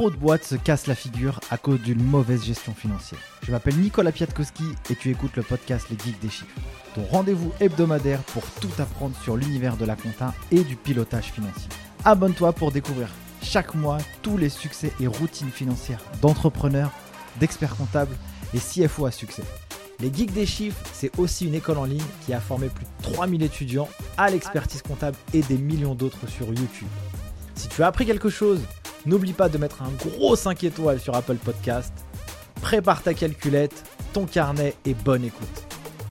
trop de boîtes se cassent la figure à cause d'une mauvaise gestion financière. Je m'appelle Nicolas Piatkowski et tu écoutes le podcast Les Geeks des Chiffres, ton rendez-vous hebdomadaire pour tout apprendre sur l'univers de la compta et du pilotage financier. Abonne-toi pour découvrir chaque mois tous les succès et routines financières d'entrepreneurs, d'experts comptables et CFO à succès. Les Geeks des Chiffres, c'est aussi une école en ligne qui a formé plus de 3000 étudiants à l'expertise comptable et des millions d'autres sur YouTube. Si tu as appris quelque chose, n'oublie pas de mettre un gros 5 étoiles sur Apple Podcast. Prépare ta calculette, ton carnet et bonne écoute.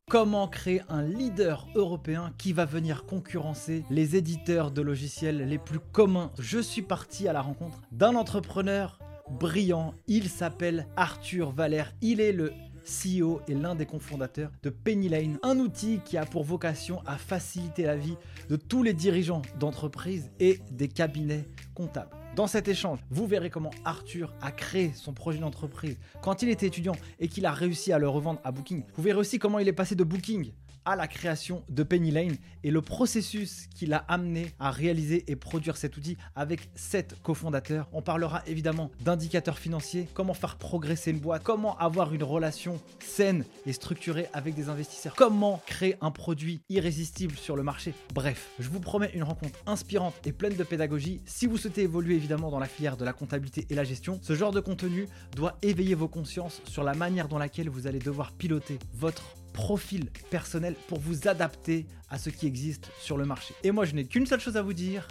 Comment créer un leader européen qui va venir concurrencer les éditeurs de logiciels les plus communs? Je suis parti à la rencontre d'un entrepreneur brillant. Il s'appelle Arthur Valère. Il est le CEO et l'un des cofondateurs de Penny Lane, un outil qui a pour vocation à faciliter la vie de tous les dirigeants d'entreprises et des cabinets comptables. Dans cet échange, vous verrez comment Arthur a créé son projet d'entreprise quand il était étudiant et qu'il a réussi à le revendre à Booking. Vous verrez aussi comment il est passé de Booking la création de Penny Lane et le processus qui l'a amené à réaliser et produire cet outil avec sept cofondateurs. On parlera évidemment d'indicateurs financiers, comment faire progresser une boîte, comment avoir une relation saine et structurée avec des investisseurs, comment créer un produit irrésistible sur le marché. Bref, je vous promets une rencontre inspirante et pleine de pédagogie. Si vous souhaitez évoluer évidemment dans la filière de la comptabilité et la gestion, ce genre de contenu doit éveiller vos consciences sur la manière dans laquelle vous allez devoir piloter votre profil personnel pour vous adapter à ce qui existe sur le marché. Et moi, je n'ai qu'une seule chose à vous dire.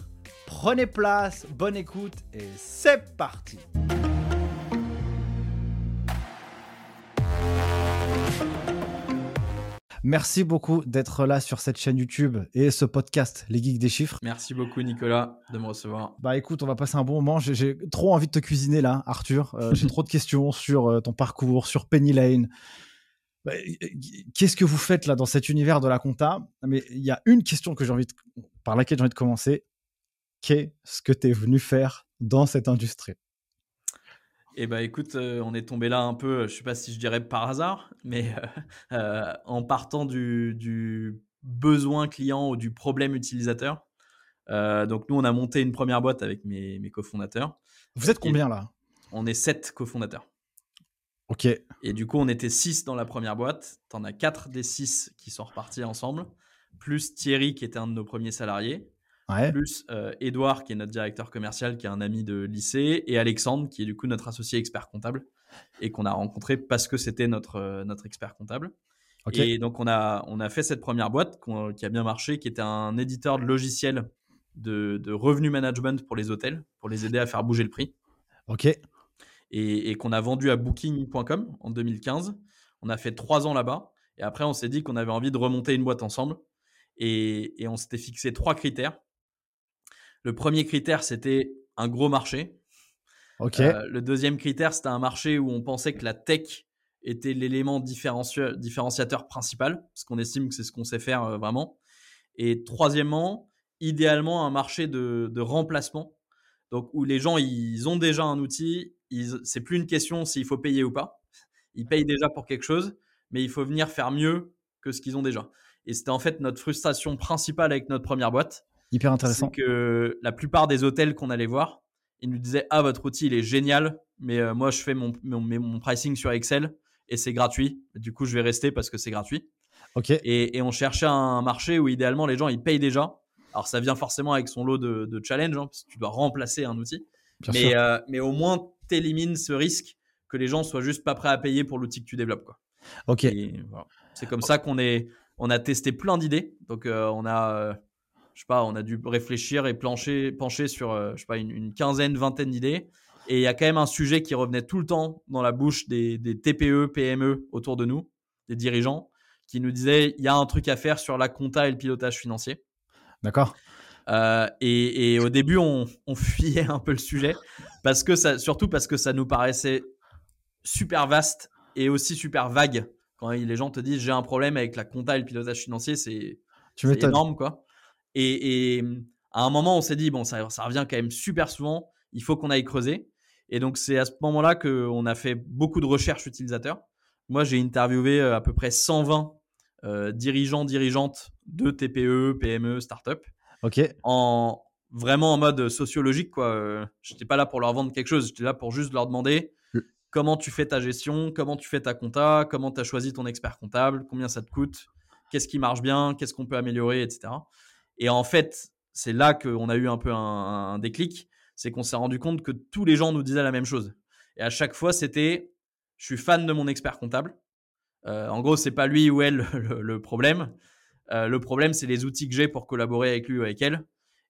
Prenez place, bonne écoute et c'est parti. Merci beaucoup d'être là sur cette chaîne YouTube et ce podcast, Les Geeks des Chiffres. Merci beaucoup, Nicolas, de me recevoir. Bah écoute, on va passer un bon moment. J'ai trop envie de te cuisiner là, Arthur. Euh, J'ai trop de questions sur euh, ton parcours, sur Penny Lane, bah, qu'est-ce que vous faites là dans cet univers de la compta? Mais il y a une question que j'ai envie par laquelle j'ai envie de commencer. Qu'est-ce que tu es venu faire dans cette industrie? Eh ben écoute, euh, on est tombé là un peu, je sais pas si je dirais par hasard, mais euh, euh, en partant du, besoin client ou du problème utilisateur. donc nous, on a monté une première boîte avec mes, mes cofondateurs. Vous êtes combien là? On est sept cofondateurs. Ok. Et du coup, on était 6 dans la première boîte. Tu en as 4 des 6 qui sont repartis ensemble. Plus Thierry, qui était un de nos premiers salariés. Plus euh, Edouard, qui est notre directeur commercial, qui est un ami de lycée. Et Alexandre, qui est du coup notre associé expert comptable. Et qu'on a rencontré parce que c'était notre, euh, notre expert comptable. Et donc, on a, on a fait cette première boîte qui a bien marché, qui était un éditeur de logiciels de, de revenu management pour les hôtels, pour les aider à faire bouger le prix. Ok et, qu'on a vendu à Booking.com en 2015. On a fait trois ans là-bas. Et après, on s'est dit qu'on avait envie de remonter une boîte ensemble. Et, on s'était fixé trois critères. Le premier critère, c'était un gros marché. Ok. Euh, le deuxième critère, c'était un marché où on pensait que la tech était l'élément différenciateur principal, parce qu'on estime que c'est ce qu'on sait faire euh, vraiment. Et troisièmement, idéalement, un marché de, de remplacement, donc où les gens ils ont déjà un outil, c'est plus une question s'il faut payer ou pas. Ils payent déjà pour quelque chose, mais il faut venir faire mieux que ce qu'ils ont déjà. Et c'était en fait notre frustration principale avec notre première boîte. Hyper intéressant. C'est que la plupart des hôtels qu'on allait voir, ils nous disaient Ah, votre outil, il est génial, mais euh, moi, je fais mon, mon, pricing sur Excel et c'est gratuit. Du coup, je vais rester parce que c'est gratuit. Ok. Et, on cherchait un marché où idéalement les gens ils payent déjà. Alors ça vient forcément avec son lot de, de challenge, hein, parce que tu dois remplacer un outil. mais, euh, mais au moins t'élimines ce risque que les gens soient juste pas prêts à payer pour l'outil que tu développes. Quoi. Ok. C'est comme ça qu'on est, on a testé plein d'idées. Donc euh, on a, euh, je sais pas, on a dû réfléchir et plancher, pencher sur, euh, je sais pas, une, quinzaine, vingtaine d'idées. Et il y a quand même un sujet qui revenait tout le temps dans la bouche des, TPE, PME autour de nous, des dirigeants, qui nous disaient il y a un truc à faire sur la compta et le pilotage financier. D'accord. Et, au début, on, on, fuyait un peu le sujet parce que ça, surtout parce que ça nous paraissait super vaste et aussi super vague. Quand les gens te disent j'ai un problème avec la compta et le pilotage financier, c'est énorme quoi. Et, à un moment, on s'est dit bon, ça, ça revient quand même super souvent. Il faut qu'on aille creuser. Et donc c'est à ce moment-là qu'on a fait beaucoup de recherches utilisateurs. Moi, j'ai interviewé euh, à peu près 120 euh, dirigeants, dirigeantes de TPE, PME, start-up. Ok. En, vraiment en mode sociologique. quoi. J'étais pas là pour leur vendre quelque chose, j'étais là pour juste leur demander comment tu fais ta gestion, comment tu fais ta compta, comment tu as choisi ton expert comptable, combien ça te coûte, qu'est-ce qui marche bien, qu'est-ce qu'on peut améliorer, etc. Et en fait, c'est là qu'on a eu un peu un, déclic, c'est qu'on s'est rendu compte que tous les gens nous disaient la même chose. Et à chaque fois, c'était je suis fan de mon expert comptable. Euh, en gros, c'est pas lui ou elle le, problème. Euh, le problème, c'est les outils que j'ai pour collaborer avec lui ou avec elle.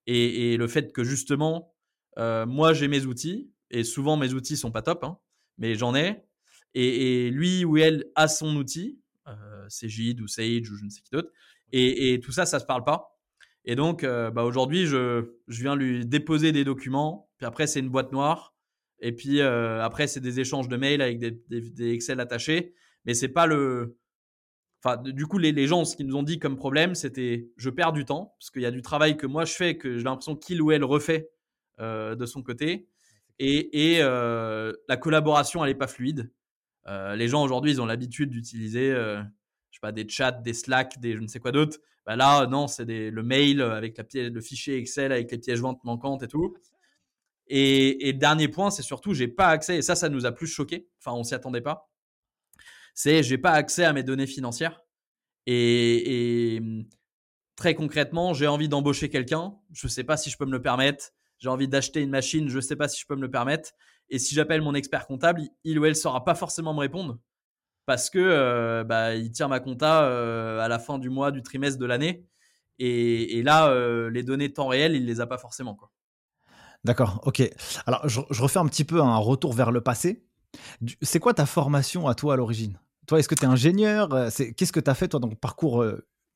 Et, le fait que justement, euh, moi, j'ai mes outils, et souvent mes outils sont pas top, hein, mais j'en ai. Et, lui ou elle a son outil, euh, c'est Gide ou Sage ou je ne sais qui d'autre. Et, tout ça, ça se parle pas. Et donc, euh, bah aujourd'hui, je, je, viens lui déposer des documents. Puis après, c'est une boîte noire. Et puis euh, après, c'est des échanges de mails avec des, des, Excel attachés. Mais c'est pas le. Enfin, du coup, les, les, gens, ce qu'ils nous ont dit comme problème, c'était je perds du temps parce qu'il y a du travail que moi je fais que j'ai l'impression qu'il ou elle refait de son côté et, euh, la collaboration elle n'est pas fluide. Euh, les gens aujourd'hui ils ont l'habitude d'utiliser euh, je sais pas des chats, des Slack, des je ne sais quoi d'autre. Bah là non c'est le mail avec la pièce, le fichier Excel avec les pièges jointes manquantes et tout. Et, dernier point c'est surtout j'ai pas accès et ça ça nous a plus choqué. Enfin on s'y attendait pas. C'est j'ai pas accès à mes données financières et, et très concrètement j'ai envie d'embaucher quelqu'un. Je sais pas si je peux me le permettre j'ai envie d'acheter une machine, je sais pas si je peux me le permettre. Et si j'appelle mon expert comptable, il ou elle saura pas forcément me répondre parce que euh, bah, il tire ma compta à la fin du mois, du trimestre, de l'année. Et, là, les données temps réel, il les a pas forcément. Quoi. D'accord, ok. Alors, je, refais un petit peu un retour vers le passé. C'est quoi ta formation à toi à l'origine? Toi, est-ce que tu es ingénieur Qu'est-ce que tu as fait toi dans ton parcours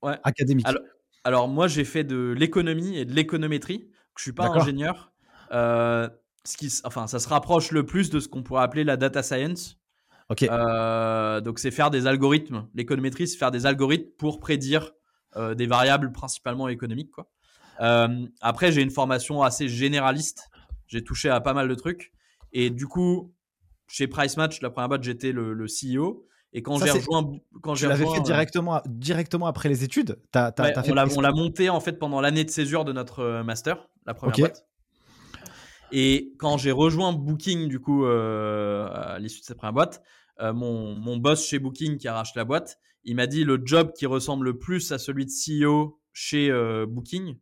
académique? Alors, alors, moi, j'ai fait de l'économie et de l'économétrie je suis pas ingénieur. Euh, ce qui, enfin, ça se rapproche le plus de ce qu'on pourrait appeler la data science. Ok. Euh, donc, c'est faire des algorithmes. L'économétrie, c'est faire des algorithmes pour prédire euh, des variables principalement économiques. Quoi. après, j'ai une formation assez généraliste. J'ai touché à pas mal de trucs. Et du coup, chez Price Match, la première boîte, j'étais le, le CEO. Et quand j'ai rejoint, quand j'ai l'avais fait euh, directement, directement après les études? As, on l'a monté en fait pendant l'année de césure de notre euh, master, la première boîte. Et quand j'ai rejoint Booking du coup euh, à l'issue de cette première boîte, mon, mon, boss chez Booking qui a racheté la boîte, il m'a dit le job qui ressemble le plus à celui de CEO chez Booking,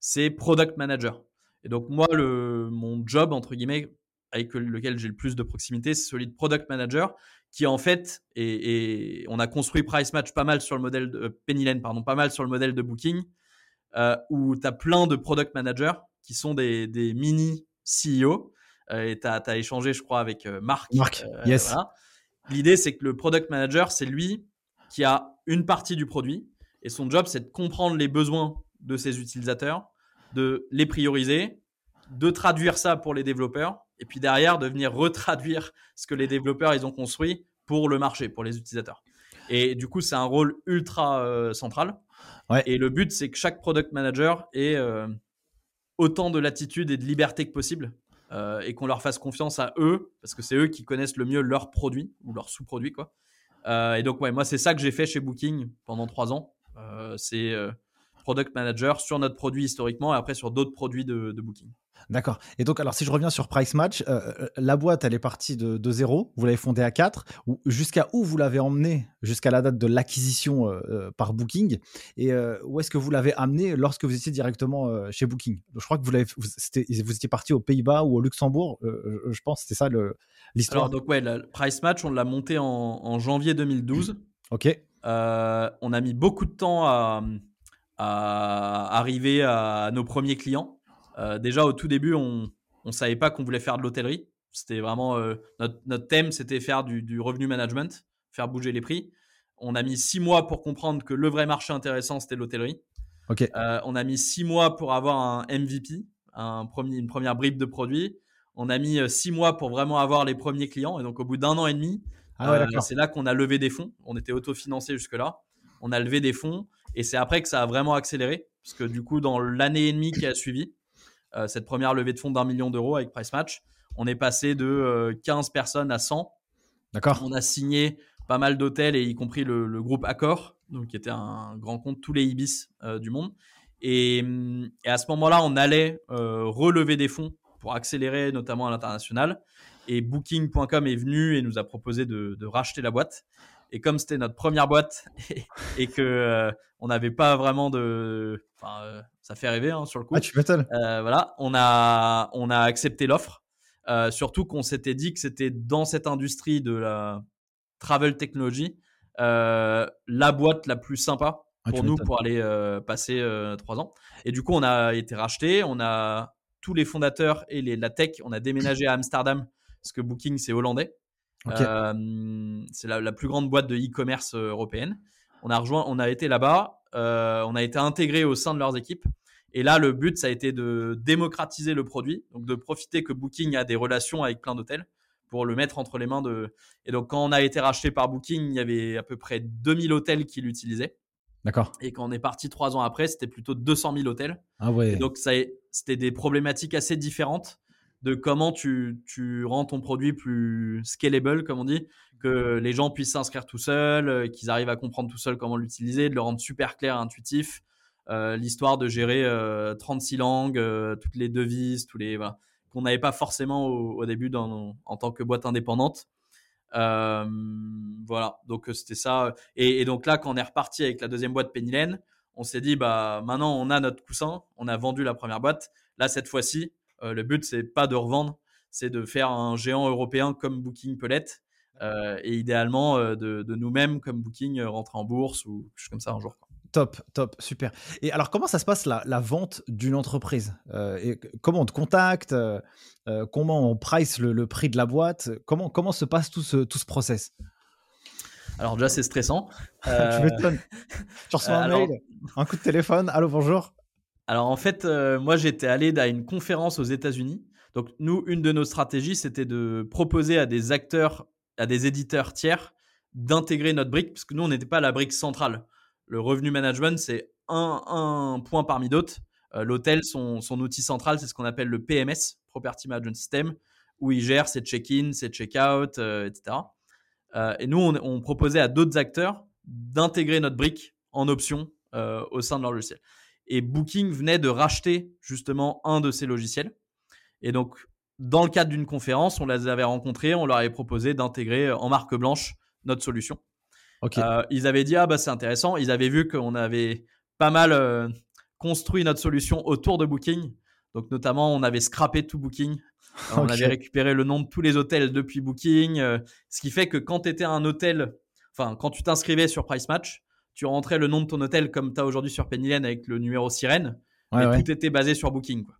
c'est product manager. Et donc moi le mon job entre guillemets avec lequel j'ai le plus de proximité, c'est celui de product manager qui en fait, et, on a construit Price Match pas mal sur le modèle de euh, Penny Lane, pardon, pas mal sur le modèle de Booking, euh, où tu as plein de product managers qui sont des, des mini CEO. Euh, et tu as, échangé, je crois, avec Marc. Marc, yes. L'idée, c'est que le product manager, c'est lui qui a une partie du produit. Et son job, c'est de comprendre les besoins de ses utilisateurs, de les prioriser, de traduire ça pour les développeurs et puis derrière de venir retraduire ce que les développeurs ils ont construit pour le marché, pour les utilisateurs. Et du coup, c'est un rôle ultra euh, central. Et le but, c'est que chaque product manager ait euh, autant de latitude et de liberté que possible euh, et qu'on leur fasse confiance à eux parce que c'est eux qui connaissent le mieux leurs produits ou leurs sous-produits. quoi. et donc, ouais, moi, c'est ça que j'ai fait chez Booking pendant trois ans. c'est product manager sur notre produit historiquement et après sur d'autres produits de Booking. D'accord. Et donc, alors, si je reviens sur Price Match, euh, euh, la boîte, elle est partie de, de zéro. Vous l'avez fondée à 4. Jusqu'à où vous l'avez emmenée? Jusqu'à la date de l'acquisition euh, par Booking. Et où est-ce que vous l'avez amenée lorsque vous étiez directement chez Booking? Je crois que vous, l'avez, vous, vous étiez parti aux Pays-Bas ou au Luxembourg. je pense c'était ça l'histoire. Alors, donc, ouais, Price Match, on l'a monté en, en, janvier 2012. Ok. on a mis beaucoup de temps à, à arriver à nos premiers clients. Euh, déjà au tout début, on ne savait pas qu'on voulait faire de l'hôtellerie. C'était vraiment euh, notre, notre, thème, c'était faire du, du, revenu management, faire bouger les prix. On a mis six mois pour comprendre que le vrai marché intéressant, c'était l'hôtellerie. Okay. Euh, on a mis six mois pour avoir un MVP, un premier, une première bribe de produit. On a mis six mois pour vraiment avoir les premiers clients. Et donc, au bout d'un an et demi, ah c'est là qu'on a levé des fonds. On était autofinancé jusque-là. On a levé des fonds. Et c'est après que ça a vraiment accéléré. Parce que du coup, dans l'année et demie qui a suivi, euh, cette première levée de fonds d'un million d'euros avec Price Match. On est passé de 15 euh, personnes à 100. D'accord. On a signé pas mal d'hôtels et y compris le, groupe Accor, donc qui était un grand compte tous les Ibis euh, du monde. Et, à ce moment-là, on allait relever des fonds pour accélérer, notamment à l'international. Et Booking.com est venu et nous a proposé de, racheter la boîte. Et comme c'était notre première boîte et, que on n'avait pas vraiment de, enfin, ça fait rêver hein, sur le coup. Ah, tu m'étonnes. voilà, on a on a accepté l'offre. surtout qu'on s'était dit que c'était dans cette industrie de la travel technology euh, la boîte la plus sympa ah, pour nous pour aller euh, passer euh, trois ans. Et du coup, on a été racheté, on a tous les fondateurs et les, la tech, on a déménagé à Amsterdam parce que Booking c'est hollandais. C'est la, plus grande boîte de e-commerce européenne. On a rejoint, on a été là-bas, on a été intégré au sein de leurs équipes. Et là, le but, ça a été de démocratiser le produit, donc de profiter que Booking a des relations avec plein d'hôtels pour le mettre entre les mains de. Et donc, quand on a été racheté par Booking, il y avait à peu près 2000 hôtels qui l'utilisaient. D'accord. Et quand on est parti trois ans après, c'était plutôt 200 000 hôtels. Ah ouais. Et donc, c'était des problématiques assez différentes de comment tu, tu, rends ton produit plus scalable, comme on dit, que les gens puissent s'inscrire tout seuls, euh, qu'ils arrivent à comprendre tout seuls comment l'utiliser, de le rendre super clair et intuitif. Euh, l'histoire de gérer 36 euh, langues, toutes les devises, tous les. Voilà qu'on n'avait pas forcément au, début dans, en tant que boîte indépendante. Voilà, donc c'était ça. Et, donc là, quand on est reparti avec la deuxième boîte Pennylen, on s'est dit bah maintenant on a notre coussin, on a vendu la première boîte. Là cette fois-ci, le but c'est pas de revendre, c'est de faire un géant européen comme Booking peut l'être, et idéalement de, nous-mêmes comme Booking rentrer en bourse ou quelque chose comme ça un jour. Top, top, super. Et alors, comment ça se passe la, vente d'une entreprise euh, et Comment on te contacte euh, euh, Comment on price le, prix de la boîte comment, comment se passe tout ce, tout ce process? Alors, déjà, c'est stressant. tu m'étonnes. Tu reçois un mail, un coup de téléphone, allô, bonjour. Alors, en fait, moi, j'étais allé à une conférence aux États-Unis. Donc, nous, une de nos stratégies, c'était de proposer à des acteurs, à des éditeurs tiers, d'intégrer notre brique, parce que nous, on n'était pas la brique centrale le revenu management, c'est un, point parmi d'autres. Euh, l'hôtel, son, outil central, c'est ce qu'on appelle le PMS, Property Management System, où il gère ses check-in, ses check-out, euh, etc. Euh, et nous, on, proposait à d'autres acteurs d'intégrer notre brique en option au sein de leur logiciel. Et Booking venait de racheter justement un de ces logiciels. Et donc, dans le cadre d'une conférence, on les avait rencontrés, on leur avait proposé d'intégrer en marque blanche notre solution. Euh, ils avaient dit ah bah c'est intéressant. Ils avaient vu qu'on avait pas mal euh, construit notre solution autour de Booking. Donc notamment on avait scrappé tout Booking. Euh, on avait récupéré le nom de tous les hôtels depuis Booking. ce qui fait que quand tu étais un hôtel, enfin quand tu t'inscrivais sur Price Match, tu rentrais le nom de ton hôtel comme tu as aujourd'hui sur Pennylen avec le numéro sirène. mais tout était basé sur Booking. Quoi.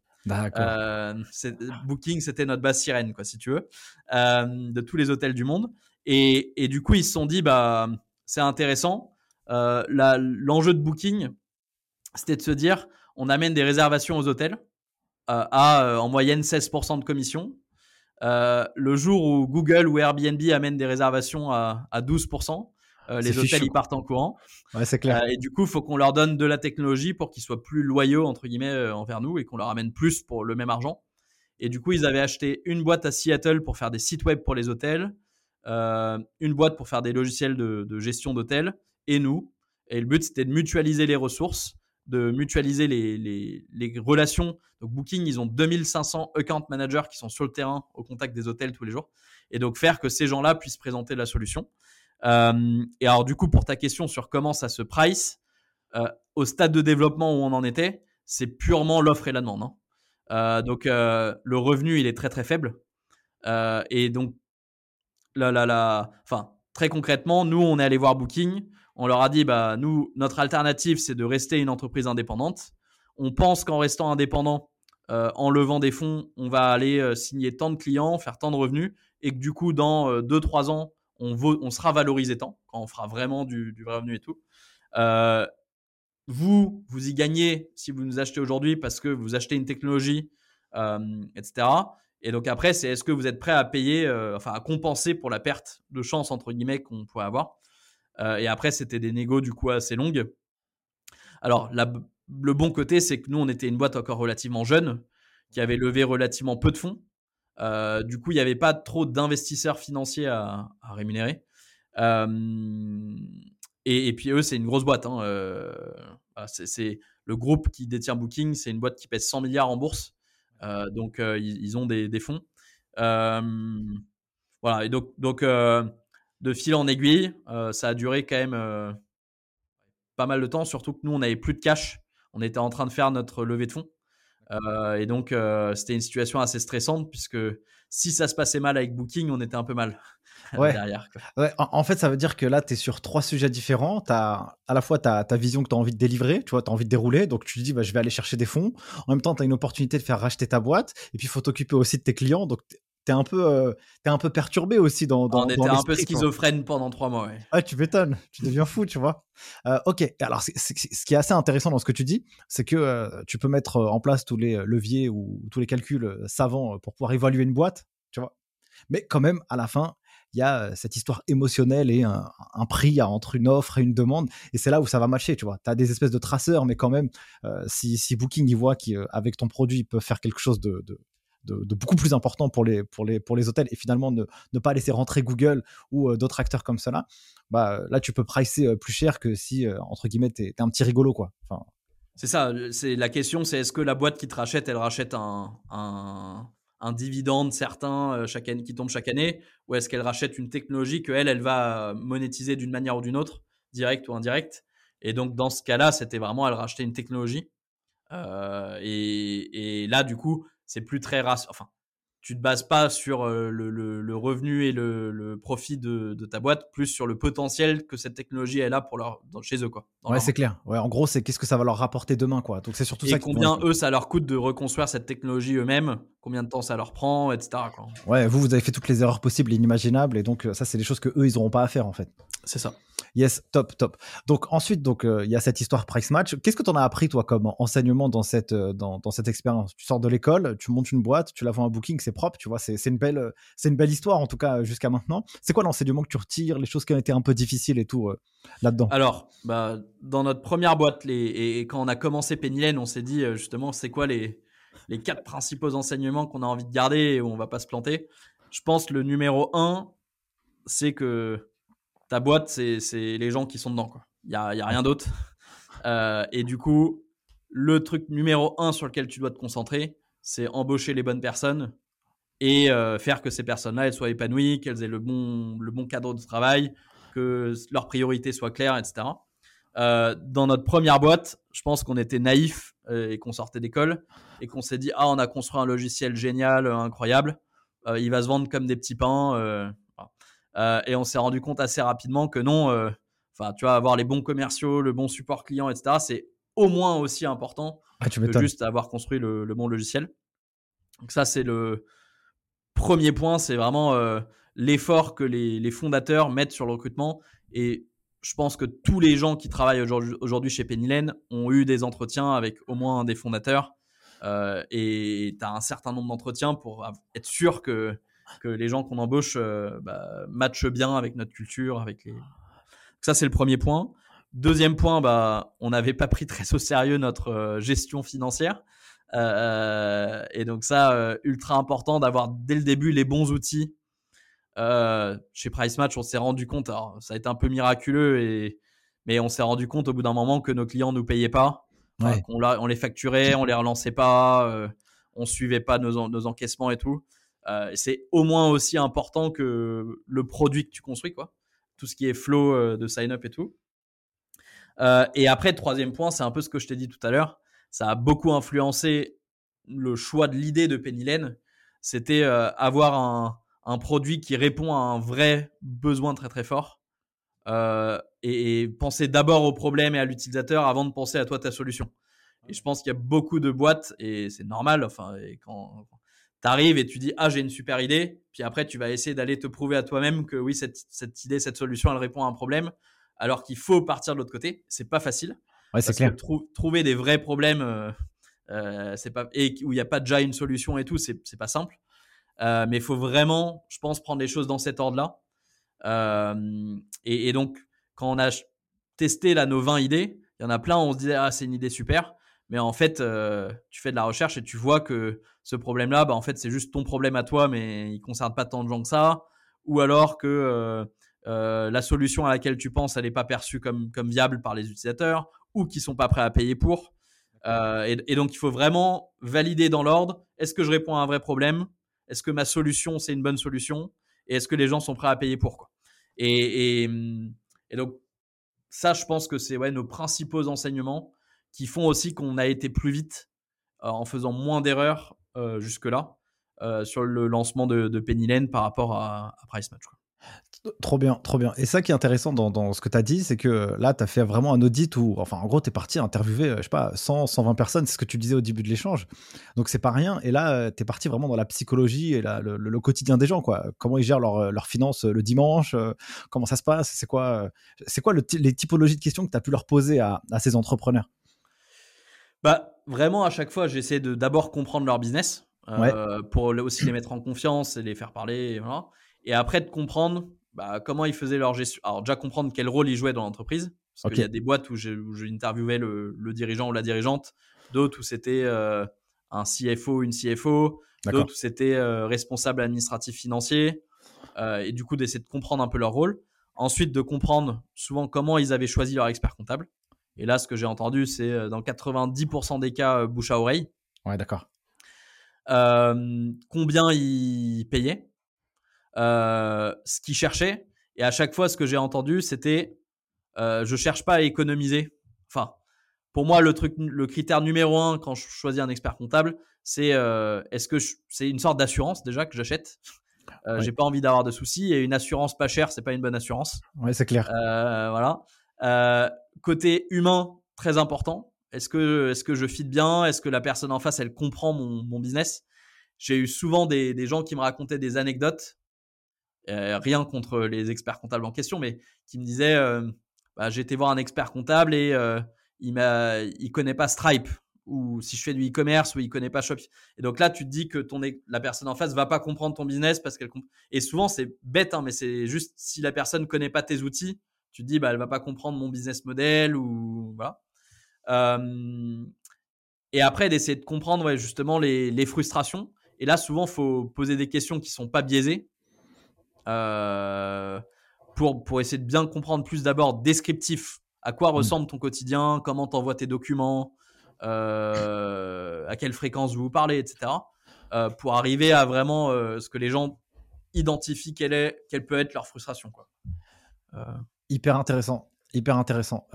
Booking, c'était notre base sirène, quoi, si tu veux, de tous les hôtels du monde. Et, et, du coup, ils se sont dit, bah, c'est intéressant. Euh, l'enjeu de Booking, c'était de se dire, on amène des réservations aux hôtels euh, à euh, en moyenne 16% de commission. le jour où Google ou Airbnb amènent des réservations à, 12%, les hôtels y partent en courant. Ouais, c'est clair. et du coup, il faut qu'on leur donne de la technologie pour qu'ils soient plus loyaux entre guillemets envers nous et qu'on leur amène plus pour le même argent. Et du coup, ils avaient acheté une boîte à Seattle pour faire des sites web pour les hôtels, euh, une boîte pour faire des logiciels de, gestion d'hôtel et nous. Et le but, c'était de mutualiser les ressources, de mutualiser les, les, relations. Donc, Booking, ils ont 2500 account managers qui sont sur le terrain au contact des hôtels tous les jours. Et donc, faire que ces gens-là puissent présenter la solution. Euh, et alors, du coup, pour ta question sur comment ça se price, euh, au stade de développement où on en était, c'est purement l'offre et la demande. Hein. donc, le revenu, il est très, très faible. et donc, la, enfin, très concrètement, nous, on est allé voir Booking. On leur a dit, bah, nous, notre alternative, c'est de rester une entreprise indépendante. On pense qu'en restant indépendant, euh, en levant des fonds, on va aller euh, signer tant de clients, faire tant de revenus, et que du coup, dans 2-3 euh, ans, on, on, sera valorisé tant, quand on fera vraiment du, du revenu et tout. vous, vous y gagnez si vous nous achetez aujourd'hui parce que vous achetez une technologie, etc. Et donc après, c'est est-ce que vous êtes prêt à payer, euh, enfin à compenser pour la perte de chance entre guillemets qu'on pourrait avoir? Euh, et après, c'était des négos du coup assez longues. Alors le bon côté, c'est que nous, on était une boîte encore relativement jeune, qui avait levé relativement peu de fonds. Euh, du coup, il n'y avait pas trop d'investisseurs financiers à, rémunérer. Et, puis eux, c'est une grosse boîte. Hein. c'est le groupe qui détient Booking, c'est une boîte qui pèse 100 milliards en bourse. donc, ils, ont des, fonds. voilà, et donc, donc de fil en aiguille, ça a duré quand même pas mal de temps, surtout que nous, on n'avait plus de cash. On était en train de faire notre levée de fonds. Et donc, c'était une situation assez stressante puisque si ça se passait mal avec Booking, on était un peu mal. ouais. Ouais, en, fait, ça veut dire que là, tu es sur trois sujets différents. Tu as à la fois ta, ta vision que tu as envie de délivrer, tu vois, tu as envie de dérouler. Donc, tu te dis, bah, je vais aller chercher des fonds. En même temps, tu as une opportunité de faire racheter ta boîte. Et puis, il faut t'occuper aussi de tes clients. Donc, tu es un peu euh, un peu perturbé aussi dans, dans on était un peu schizophrène pendant trois mois ouais. ah tu m'étonnes tu deviens fou tu vois euh, ok alors ce qui est assez intéressant dans ce que tu dis c'est que euh, tu peux mettre en place tous les leviers ou tous les calculs savants pour pouvoir évaluer une boîte tu vois mais quand même à la fin il y a cette histoire émotionnelle et un, prix entre une offre et une demande. Et c'est là où ça va matcher, tu vois. Tu as des espèces de traceurs, mais quand même, si, si, Booking, il voit qu'avec ton produit, il peut faire quelque chose de, de, beaucoup plus important pour les, pour les, pour les hôtels et finalement ne, pas laisser rentrer Google ou d'autres acteurs comme cela, bah, là, tu peux pricer plus cher que si, entre guillemets, tu es, un petit rigolo, quoi. C'est ça, c'est la question, c'est est-ce que la boîte qui te rachète, elle rachète un, un dividende certain euh, chaque année, qui tombe chaque année, ou est-ce qu'elle rachète une technologie qu'elle, elle va monétiser d'une manière ou d'une autre, direct ou indirect? Et donc, dans ce cas-là, c'était vraiment, elle rachetait une technologie. Euh, et, là, du coup, c'est plus très race. Enfin, tu te bases pas sur le, revenu et le, profit de, ta boîte, plus sur le potentiel que cette technologie elle a pour leur chez eux quoi. Ouais, c'est clair. Ouais, en gros, c'est qu'est-ce que ça va leur rapporter demain quoi. Donc c'est surtout et ça. combien eux ça leur coûte de reconstruire cette technologie eux-mêmes, combien de temps ça leur prend, etc. Quoi. Ouais, vous vous avez fait toutes les erreurs possibles et inimaginables et donc ça c'est des choses que eux ils n'auront pas à faire en fait. C'est ça. Yes, top, top. Donc ensuite, donc euh, il y a cette histoire price match. Qu'est-ce que tu en as appris toi comme enseignement dans cette euh, dans, dans, cette expérience? Tu sors de l'école, tu montes une boîte, tu la vends à Booking, c'est propre, tu vois, c'est une belle euh, c'est une belle histoire en tout cas jusqu'à maintenant. C'est quoi l'enseignement que tu retires, les choses qui ont été un peu difficiles et tout là-dedans? Alors, bah, dans notre première boîte, les, et, quand on a commencé Pennylen, on s'est dit justement c'est quoi les les quatre principaux enseignements qu'on a envie de garder et où on va pas se planter? Je pense le numéro un, c'est que ta boîte, c'est les gens qui sont dedans. Il n'y a, y a, rien d'autre. Euh, et du coup, le truc numéro un sur lequel tu dois te concentrer, c'est embaucher les bonnes personnes et euh, faire que ces personnes-là, elles soient épanouies, qu'elles aient le bon, le bon cadre de travail, que leurs priorités soient claires, etc. Euh, dans notre première boîte, je pense qu'on était naïf et qu'on sortait d'école et qu'on s'est dit ah on a construit un logiciel génial, incroyable, il va se vendre comme des petits pains. Euh, et on s'est rendu compte assez rapidement que non, euh, enfin, tu vois, avoir les bons commerciaux, le bon support client, etc., c'est au moins aussi important ah, que juste avoir construit le, bon logiciel. Donc ça, c'est le premier point, c'est vraiment euh, l'effort que les, fondateurs mettent sur le recrutement. Et je pense que tous les gens qui travaillent aujourd'hui chez Pennylen ont eu des entretiens avec au moins un des fondateurs. et tu as un certain nombre d'entretiens pour être sûr que que les gens qu'on embauche euh, bah, matchent bien avec notre culture, avec les. ça c'est le premier point. Deuxième point, bah, on n'avait pas pris très au sérieux notre euh, gestion financière. Euh, et donc ça, ultra important d'avoir dès le début les bons outils. chez Price Match, on s'est rendu compte, alors, ça a été un peu miraculeux, et, mais on s'est rendu compte au bout d'un moment que nos clients nous payaient pas, qu'on on les facturait, on les relançait pas, on suivait pas nos, nos encaissements et tout. Euh, c'est au moins aussi important que le produit que tu construis, quoi. Tout ce qui est flow euh, de sign-up et tout. Euh, et après, troisième point, c'est un peu ce que je t'ai dit tout à l'heure. Ça a beaucoup influencé le choix de l'idée de Pennylen. C'était avoir un, produit qui répond à un vrai besoin très très fort. et, penser d'abord au problème et à l'utilisateur avant de penser à toi ta solution. Et je pense qu'il y a beaucoup de boîtes, et c'est normal, enfin, et quand, tu arrives et tu dis ah j'ai une super idée, puis après tu vas essayer d'aller te prouver à toi-même que oui cette, cette, idée, cette solution, elle répond à un problème, alors qu'il faut partir de l'autre côté. C'est pas facile. Ouais, c'est clair. trouver des vrais problèmes, euh, euh, c'est pas et où il n'y a pas déjà une solution et tout, c'est c'est pas simple. Euh, mais il faut vraiment, je pense, prendre les choses dans cet ordre-là. Et, et, donc quand on a testé là nos 20 idées, il y en a plein, on se disait ah c'est une idée super. Mais en fait, euh, tu fais de la recherche et tu vois que ce problème-là, bah, en fait, c'est juste ton problème à toi, mais il ne concerne pas tant de gens que ça. Ou alors que euh, euh, la solution à laquelle tu penses, elle n'est pas perçue comme, comme viable par les utilisateurs, ou qui sont pas prêts à payer pour. et, donc, il faut vraiment valider dans l'ordre. Est-ce que je réponds à un vrai problème? Est-ce que ma solution, c'est une bonne solution? Et est-ce que les gens sont prêts à payer pour quoi? Et, et, donc, ça, je pense que c'est ouais, nos principaux enseignements qui font aussi qu'on a été plus vite en faisant moins d'erreurs jusque-là sur le lancement de, de Penny Lane par rapport à, à Price Match. Trop bien, trop bien. Et ça qui est intéressant dans, ce que tu as dit, c'est que là, tu as fait vraiment un audit où, enfin, en gros, tu es parti interviewer, je sais pas, 100, 120 personnes, c'est ce que tu disais au début de l'échange. Donc, c'est pas rien. Et là, tu es parti vraiment dans la psychologie et le, quotidien des gens, quoi. Comment ils gèrent leurs finances le dimanche, euh, comment ça se passe, c'est quoi, c'est quoi les typologies de questions que tu as pu leur poser à, ces entrepreneurs? Bah, vraiment, à chaque fois, j'essaie de d'abord comprendre leur business euh, pour aussi les mettre en confiance et les faire parler. Et, voilà. et après, de comprendre bah, comment ils faisaient leur gestion. Alors, déjà comprendre quel rôle ils jouaient dans l'entreprise. Parce qu'il y a des boîtes où j'ai interviewé le, le, dirigeant ou la dirigeante, d'autres où c'était euh, un CFO, une CFO, d'autres où c'était euh, responsable administratif financier. Euh, et du coup, d'essayer de comprendre un peu leur rôle. Ensuite, de comprendre souvent comment ils avaient choisi leur expert comptable. Et là, ce que j'ai entendu, c'est dans 90% des cas bouche à oreille. Ouais, d'accord. combien ils payaient? Euh, ce qu'ils cherchaient. Et à chaque fois, ce que j'ai entendu, c'était euh, je cherche pas à économiser. Enfin, pour moi, le truc, le critère numéro un quand je choisis un expert comptable, c'est euh, est-ce que c'est une sorte d'assurance déjà que j'achète? Euh, J'ai pas envie d'avoir de soucis et une assurance pas chère, c'est pas une bonne assurance. Ouais, c'est clair. Euh, voilà. Euh, côté humain, très important. Est-ce que, est-ce que je fit bien? Est-ce que la personne en face, elle comprend mon, business? J'ai eu souvent des, gens qui me racontaient des anecdotes euh, rien contre les experts comptables en question, mais qui me disait euh, bah, j'ai été voir un expert comptable et il m'a, il connaît pas Stripe ou si je fais du e-commerce ou il connaît pas Shopify. Et donc là, tu te dis que ton la personne en face va pas comprendre ton business parce qu'elle et souvent c'est bête, hein, mais c'est juste si la personne connaît pas tes outils, tu te dis bah elle va pas comprendre mon business model ou voilà. et après d'essayer de comprendre ouais, justement les, les frustrations. Et là, souvent, faut poser des questions qui sont pas biaisées euh, pour, pour essayer de bien comprendre plus d'abord descriptif à quoi mm. ressemble ton quotidien, comment tu envoies tes documents, euh, à quelle fréquence vous parlez, etc. Euh, pour arriver à vraiment ce que les gens identifient quelle, est, quelle peut être leur frustration. Quoi. Hyper intéressant. Hyper intéressant.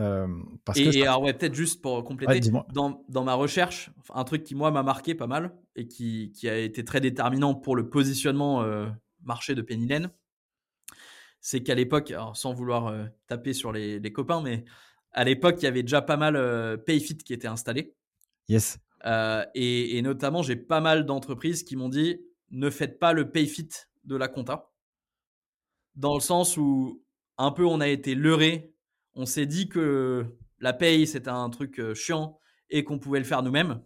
parce et, que alors, ouais, peut-être juste pour compléter, dans, dans, ma recherche, un truc qui, moi, m'a marqué pas mal et qui, qui, a été très déterminant pour le positionnement marché de Penny Lane, c'est qu'à l'époque, sans vouloir euh, taper sur les, copains, mais à l'époque, il y avait déjà pas mal euh, Payfit qui était installé. Yes. Euh, et, notamment, j'ai pas mal d'entreprises qui m'ont dit ne faites pas le Payfit de la compta. Dans le sens où un peu on a été leurré. On s'est dit que la paye c'était un truc chiant et qu'on pouvait le faire nous-mêmes.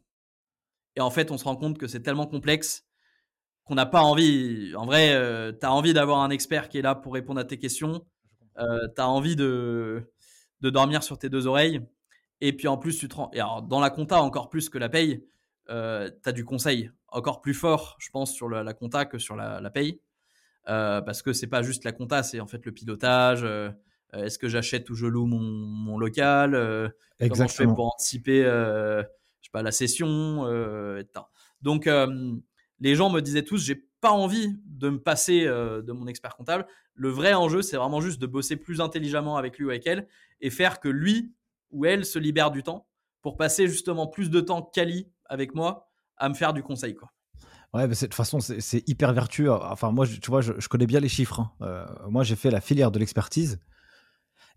Et en fait, on se rend compte que c'est tellement complexe qu'on n'a pas envie. En vrai, euh, tu as envie d'avoir un expert qui est là pour répondre à tes questions. Euh, tu as envie de, de dormir sur tes deux oreilles. Et puis en plus, tu te rends. Et alors, dans la compta, encore plus que la paye, euh, tu as du conseil encore plus fort, je pense, sur la, compta que sur la, paye. Euh, parce que c'est pas juste la compta, c'est en fait le pilotage. Est-ce que j'achète ou je loue mon, mon local Comment je fais pour anticiper je sais pas, la session. Donc, les gens me disaient tous, j'ai pas envie de me passer euh, de mon expert comptable. Le vrai enjeu, c'est vraiment juste de bosser plus intelligemment avec lui ou avec elle et faire que lui ou elle se libère du temps pour passer justement plus de temps quali avec moi à me faire du conseil. Quoi. Ouais, de toute façon, c'est hyper vertueux. Enfin, moi, tu vois, je, connais bien les chiffres. Hein. Euh, moi, j'ai fait la filière de l'expertise,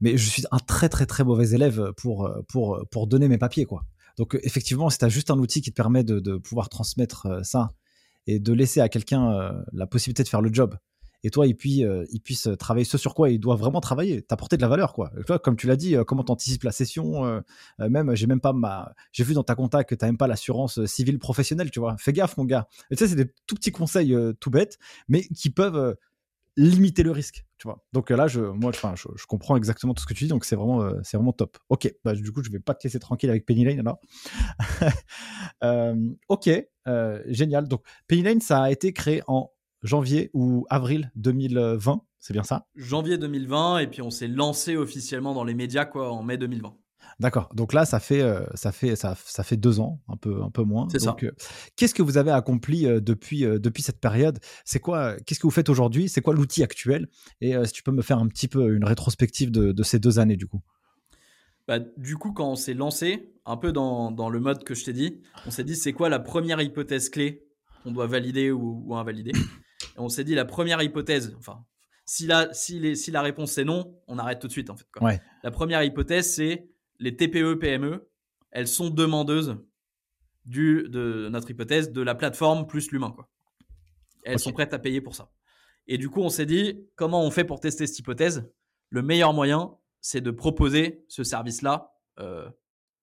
mais je suis un très, très, très mauvais élève pour, pour, pour donner mes papiers. quoi. Donc, effectivement, si tu as juste un outil qui te permet de, de pouvoir transmettre euh, ça et de laisser à quelqu'un euh, la possibilité de faire le job et toi, il, puis, euh, il puisse travailler ce sur quoi il doit vraiment travailler, t'apporter de la valeur, quoi. Toi, comme tu l'as dit, euh, comment t'anticipes la session, même, j'ai même pas ma, j'ai vu dans ta compta que t'as même pas l'assurance civile professionnelle, tu vois. Fais gaffe, mon gars. Et tu c'est des tout petits conseils tout bêtes, mais qui peuvent limiter le risque, tu vois. Donc là, je, moi, je, je, comprends exactement tout ce que tu dis, donc c'est vraiment, c'est vraiment top. Ok, bah, du coup, je vais pas te laisser tranquille avec Penny Lane alors. ok, euh, génial. Donc, Paylane, ça a été créé en janvier ou avril 2020, c'est bien ça? Janvier 2020, et puis on s'est lancé officiellement dans les médias quoi, en mai 2020. D'accord. Donc là, ça fait, euh, ça fait, ça, ça, fait deux ans, un peu, un peu moins. C'est ça. Euh, qu'est-ce que vous avez accompli euh, depuis, depuis cette période? C'est quoi Qu'est-ce que vous faites aujourd'hui? C'est quoi l'outil actuel? Et si tu peux me faire un petit peu une rétrospective de, ces deux années, du coup. Bah, du coup, quand on s'est lancé, un peu dans, dans, le mode que je t'ai dit, on s'est dit c'est quoi la première hypothèse clé qu'on doit valider ou, invalider? On s'est dit la première hypothèse, enfin, si la, si, les, si la réponse c'est non, on arrête tout de suite en fait. Ouais. La première hypothèse c'est les TPE-PME, elles sont demandeuses du, de notre hypothèse de la plateforme plus l'humain. Quoi. Elles sont prêtes à payer pour ça. Et du coup, on s'est dit, comment on fait pour tester cette hypothèse? Le meilleur moyen, c'est de proposer ce service-là, euh,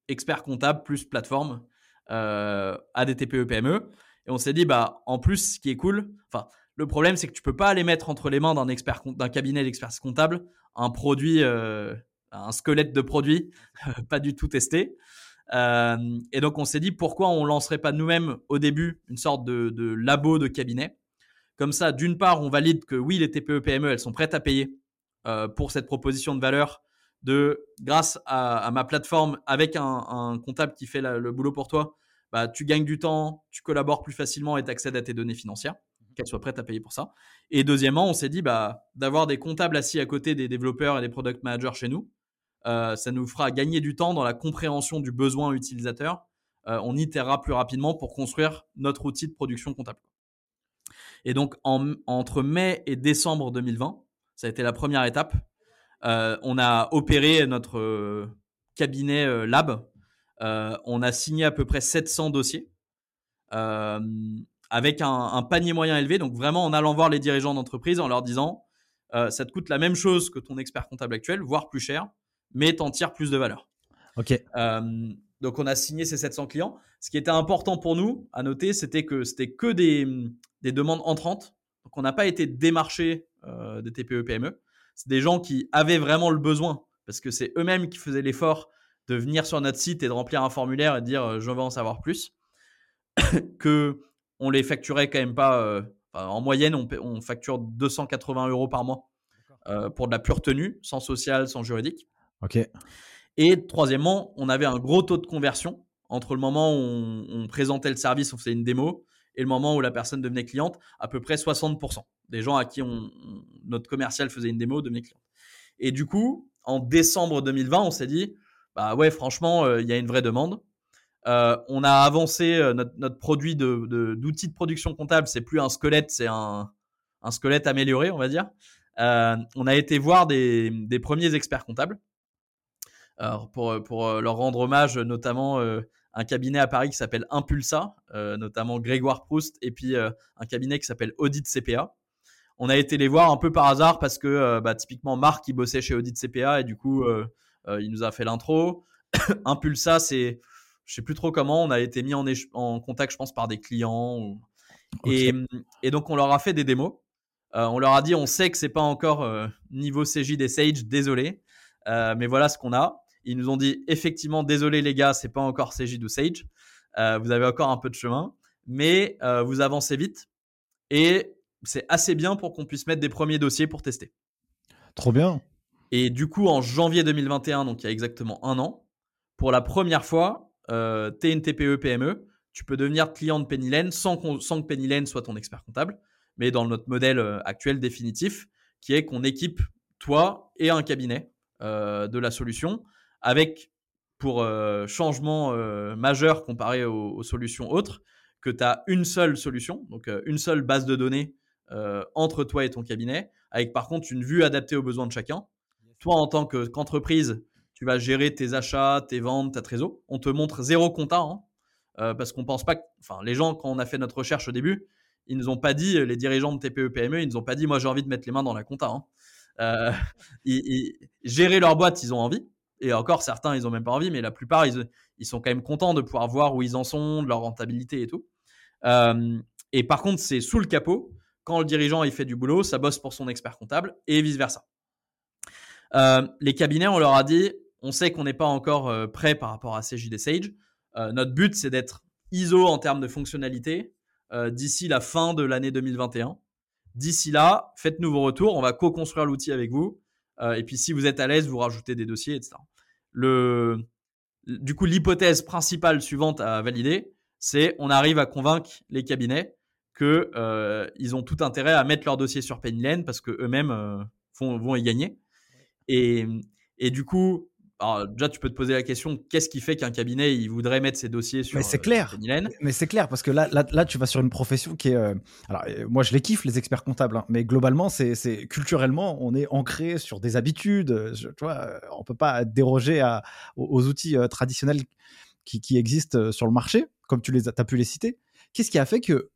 expert comptable plus plateforme, euh, à des TPE-PME. Et on s'est dit, bah, en plus, ce qui est cool, enfin, le problème, c'est que tu peux pas aller mettre entre les mains d'un expert, d'un cabinet d'experts comptables un produit euh, un squelette de produit, pas du tout testé. Euh, et donc on s'est dit pourquoi on lancerait pas nous-mêmes au début une sorte de, labo de cabinet? Comme ça, d'une part, on valide que oui, les TPE PME, elles sont prêtes à payer euh, pour cette proposition de valeur de grâce à, ma plateforme avec un, comptable qui fait le boulot pour toi, bah, tu gagnes du temps, tu collabores plus facilement et tu accèdes à tes données financières, qu'elles soient prêtes à payer pour ça. Et deuxièmement, on s'est dit bah, d'avoir des comptables assis à côté des développeurs et des product managers chez nous, euh, ça nous fera gagner du temps dans la compréhension du besoin utilisateur. Euh, on itérera plus rapidement pour construire notre outil de production comptable. Et donc, entre mai et décembre 2020, ça a été la première étape. Euh, on a opéré notre cabinet lab. on a signé à peu près 700 dossiers avec un, un, panier moyen élevé. Donc, vraiment en allant voir les dirigeants d'entreprise en leur disant ça te coûte la même chose que ton expert comptable actuel, voire plus cher mais t'en tires plus de valeur. Ok. Euh, donc on a signé ces 700 clients. Ce qui était important pour nous à noter, c'était que c'était que des, des, demandes entrantes. Donc on n'a pas été démarché euh, des TPE PME. C'est des gens qui avaient vraiment le besoin parce que c'est eux-mêmes qui faisaient l'effort de venir sur notre site et de remplir un formulaire et de dire euh, je veux en savoir plus. que on les facturait quand même pas. Euh, en moyenne, on, on, facture 280 euros par mois pour de la pure tenue, sans social, sans juridique. Ok. Et troisièmement, on avait un gros taux de conversion entre le moment où on, présentait le service, on faisait une démo, et le moment où la personne devenait cliente, à peu près 60%. Des gens à qui on, notre commercial faisait une démo devenaient clients. Et du coup, en décembre 2020, on s'est dit, bah ouais, franchement, euh, il y a une vraie demande. Euh, on a avancé euh, notre, produit d'outils de, production comptable, c'est plus un squelette, c'est un, squelette amélioré, on va dire. on a été voir des, premiers experts comptables pour, euh, euh, leur rendre hommage, notamment euh, un cabinet à Paris qui s'appelle Impulsa, notamment Grégoire Proust, et puis un cabinet qui s'appelle Audit CPA. On a été les voir un peu par hasard parce que bah, typiquement Marc, il bossait chez Audit CPA et du coup, il nous a fait l'intro. Impulsa, c'est, je sais plus trop comment, on a été mis en, en contact, je pense, par des clients. Et, et, donc, on leur a fait des démos. on leur a dit, on sait que c'est pas encore niveau CJ des Sage, désolé, mais voilà ce qu'on a. Ils nous ont dit effectivement, désolé les gars, c'est pas encore CJ ou Sage. Euh, vous avez encore un peu de chemin, mais euh, vous avancez vite et c'est assez bien pour qu'on puisse mettre des premiers dossiers pour tester. Trop bien. Et du coup, en janvier 2021, donc il y a exactement un an, pour la première fois, euh, tu es une TPE PME, tu peux devenir client de Penny sans, sans que Penny soit ton expert comptable, mais dans notre modèle euh, actuel définitif, qui est qu'on équipe toi et un cabinet de la solution avec pour euh, changement euh, majeur comparé aux, solutions autres, que tu as une seule solution, donc euh, une seule base de données entre toi et ton cabinet, avec par contre une vue adaptée aux besoins de chacun. Toi, en tant qu'entreprise, tu vas gérer tes achats, tes ventes, ta trésor. On te montre zéro compta, hein, parce qu'on pense pas que, enfin, les gens, quand on a fait notre recherche au début, ils nous ont pas dit, les dirigeants de TPE, PME, ils nous ont pas dit, moi j'ai envie de mettre les mains dans la compta. Hein. gérer leur boîte, ils ont envie. Et encore, certains, ils n'ont même pas envie, mais la plupart, ils, sont quand même contents de pouvoir voir où ils en sont, de leur rentabilité et tout. Euh, et par contre, c'est sous le capot. Quand le dirigeant il fait du boulot, ça bosse pour son expert comptable et vice versa. Euh, les cabinets, on leur a dit, on sait qu'on n'est pas encore euh, prêt par rapport à CJD Sage. notre but, c'est d'être ISO en termes de fonctionnalité d'ici la fin de l'année 2021. D'ici là, faites-nous vos retours. On va co-construire l'outil avec vous. Euh, et puis si vous êtes à l'aise, vous rajoutez des dossiers, etc. Le, du coup, l'hypothèse principale suivante à valider, c'est on arrive à convaincre les cabinets que euh, ils ont tout intérêt à mettre leur dossier sur Penny parce que eux-mêmes euh, vont y gagner. Et, et du coup, alors déjà, tu peux te poser la question qu'est-ce qui fait qu'un cabinet il voudrait mettre ses dossiers sur Mais c'est clair. mais c'est clair parce que là, là, là, tu vas sur une profession qui est. Euh, alors, euh, moi, je les kiffe les experts comptables, hein, mais globalement, c'est culturellement, on est ancré sur des habitudes. Euh, tu vois, on peut pas déroger à, aux, outils traditionnels qui, qui, existent sur le marché, comme tu les as, as pu les citer. Qu'est-ce qui a fait que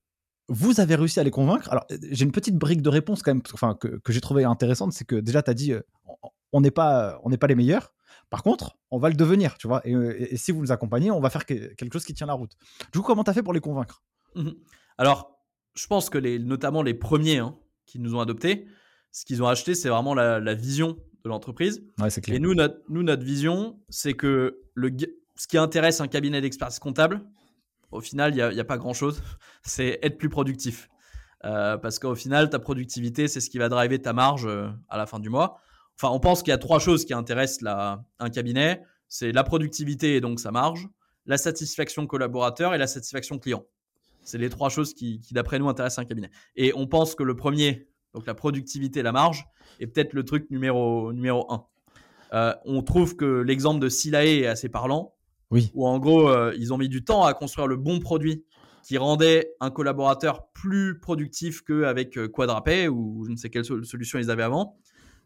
vous avez réussi à les convaincre? Alors, j'ai une petite brique de réponse quand même, enfin que, que j'ai trouvé intéressante, c'est que déjà, tu as dit, on n'est pas, on n'est pas les meilleurs par contre, on va le devenir, tu vois. Et, si vous nous accompagnez, on va faire quelque chose qui tient la route. Du coup, comment tu as fait pour les convaincre? Mmh Alors, je pense que les, notamment les premiers hein, qui nous ont adoptés, ce qu'ils ont acheté, c'est vraiment la, vision de l'entreprise. Ouais, c'est clair. Et nous, notre, nous, notre vision, c'est que le, ce qui intéresse un cabinet d'expertise comptable, au final, il n'y a, pas grand-chose. C'est être plus productif. Euh, parce qu'au final, ta productivité, c'est ce qui va driver ta marge euh, à la fin du mois. Enfin, on pense qu'il y a trois choses qui intéressent un cabinet. C'est la productivité et donc sa marge, la satisfaction collaborateur et la satisfaction client. C'est les trois choses qui, d'après nous, intéressent un cabinet. Et on pense que le premier, donc la productivité et la marge, est peut-être le truc numéro, numéro un. Euh, on trouve que l'exemple de Silae est assez parlant. Oui. Où en gros, euh, ils ont mis du temps à construire le bon produit qui rendait un collaborateur plus productif qu'avec euh, Quadrapay ou je ne sais quelle solution ils avaient avant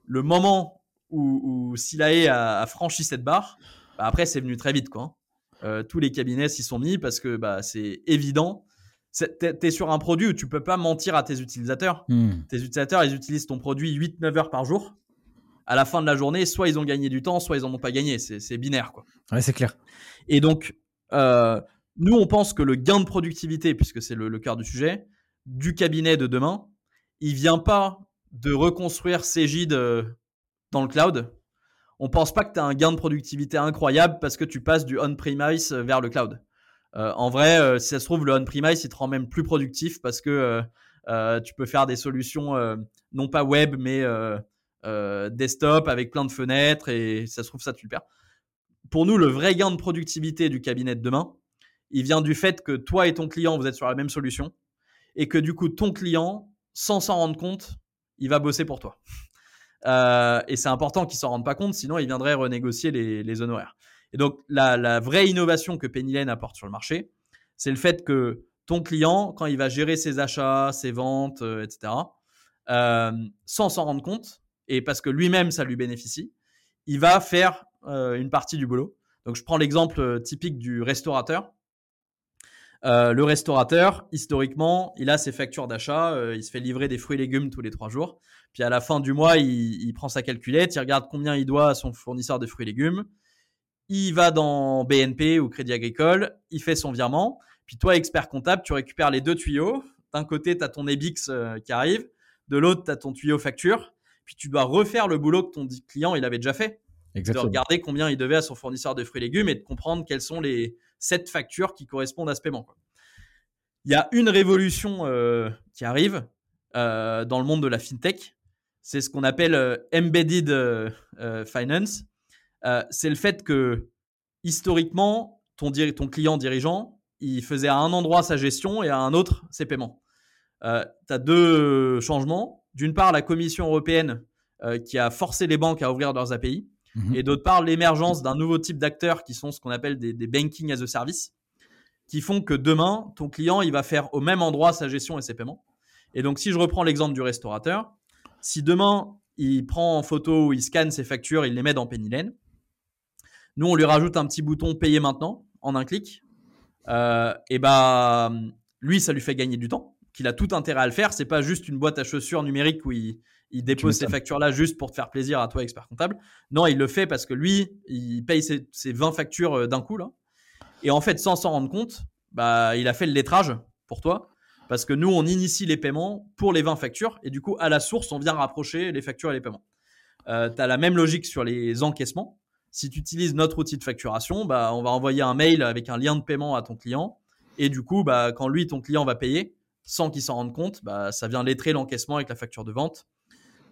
le moment où, où Silae a, franchi cette barre, bah, après, c'est venu très vite. Quoi. Hein. Euh, tous les cabinets s'y sont mis parce que bah, c'est évident. Tu es sur un produit où tu peux pas mentir à tes utilisateurs. Hmm. Tes utilisateurs, ils utilisent ton produit 8-9 heures par jour. À la fin de la journée, soit ils ont gagné du temps, soit ils en ont pas gagné. C'est binaire. Quoi. Ouais, c'est clair. Et donc, euh, nous, on pense que le gain de productivité, puisque c'est le, le cœur du sujet, du cabinet de demain, il vient pas de reconstruire Cégide euh, dans le cloud, on pense pas que tu as un gain de productivité incroyable parce que tu passes du on-premise euh, vers le cloud. Euh, en vrai, si ça se trouve, le on-premise, il te rend même plus productif parce que tu peux faire des solutions non pas web, mais desktop avec plein de fenêtres et ça se trouve, ça tu le perds. Pour nous, le vrai gain de productivité du cabinet de demain, il vient du fait que toi et ton client, vous êtes sur la même solution et que du coup, ton client, sans s'en rendre compte, il va bosser pour toi. Euh, et c'est important qu'il s'en rende pas compte, sinon il viendrait renégocier les, honoraires. Et donc la, vraie innovation que Penny apporte sur le marché, c'est le fait que ton client, quand il va gérer ses achats, ses ventes, euh, etc., euh, sans s'en rendre compte, et parce que lui-même ça lui bénéficie, il va faire une partie du boulot. Donc je prends l'exemple typique du restaurateur. Euh, le restaurateur, historiquement, il a ses factures d'achat, euh, il se fait livrer des fruits et légumes tous les trois jours. Puis à la fin du mois, il, prend sa calculette, il regarde combien il doit à son fournisseur de fruits et légumes. Il va dans BNP ou Crédit Agricole, il fait son virement. Puis toi, expert comptable, tu récupères les deux tuyaux. D'un côté, tu as ton EBIX euh, qui arrive, de l'autre, tu as ton tuyau facture. Puis tu dois refaire le boulot que ton client il avait déjà fait. Exactement. De regarder combien il devait à son fournisseur de fruits et légumes et de comprendre quels sont les, cette facture qui correspondent à ce paiement. Il y a une révolution euh, qui arrive euh, dans le monde de la fintech. C'est ce qu'on appelle euh, embedded finance. c'est le fait que historiquement, ton, ton, client dirigeant, il faisait à un endroit sa gestion et à un autre ses paiements. tu as deux changements. D'une part, la Commission européenne qui a forcé les banques à ouvrir leurs API. Et d'autre part, l'émergence d'un nouveau type d'acteurs qui sont ce qu'on appelle des, banking as a service, qui font que demain, ton client, il va faire au même endroit sa gestion et ses paiements. Et donc, si je reprends l'exemple du restaurateur, si demain, il prend en photo, il scanne ses factures, il les met dans Pennylen, nous, on lui rajoute un petit bouton payer maintenant en un clic. Euh, et bah, lui, ça lui fait gagner du temps, qu'il a tout intérêt à le faire. C'est pas juste une boîte à chaussures numérique où il, il dépose ces factures-là juste pour te faire plaisir à toi, expert comptable. Non, il le fait parce que lui, il paye ses, 20 factures euh, d'un coup. Là. Et en fait, sans s'en rendre compte, bah, il a fait le lettrage pour toi. Parce que nous, on initie les paiements pour les 20 factures. Et du coup, à la source, on vient rapprocher les factures et les paiements. Euh, tu as la même logique sur les encaissements. Si tu utilises notre outil de facturation, bah, on va envoyer un mail avec un lien de paiement à ton client. Et du coup, bah, quand lui, ton client va payer, sans qu'il s'en rende compte, bah, ça vient lettrer l'encaissement avec la facture de vente.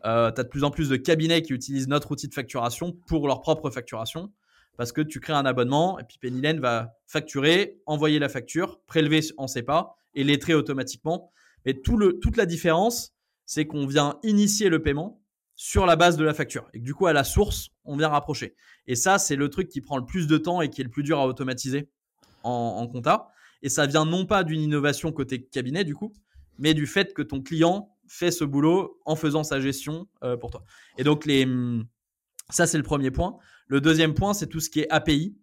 Euh, tu as de plus en plus de cabinets qui utilisent notre outil de facturation pour leur propre facturation. parce que tu crées un abonnement et puis Pennylen va facturer, envoyer la facture, prélever en SEPA et lettrer automatiquement. Mais tout le, toute la différence, c'est qu'on vient initier le paiement sur la base de la facture. Et du coup, à la source, on vient rapprocher. Et ça, c'est le truc qui prend le plus de temps et qui est le plus dur à automatiser en, compta. Et ça vient non pas d'une innovation côté cabinet, du coup, mais du fait que ton client fait ce boulot en faisant sa gestion euh, pour toi. Et donc, les, ça, c'est le premier point. Le deuxième point, c'est tout ce qui est API,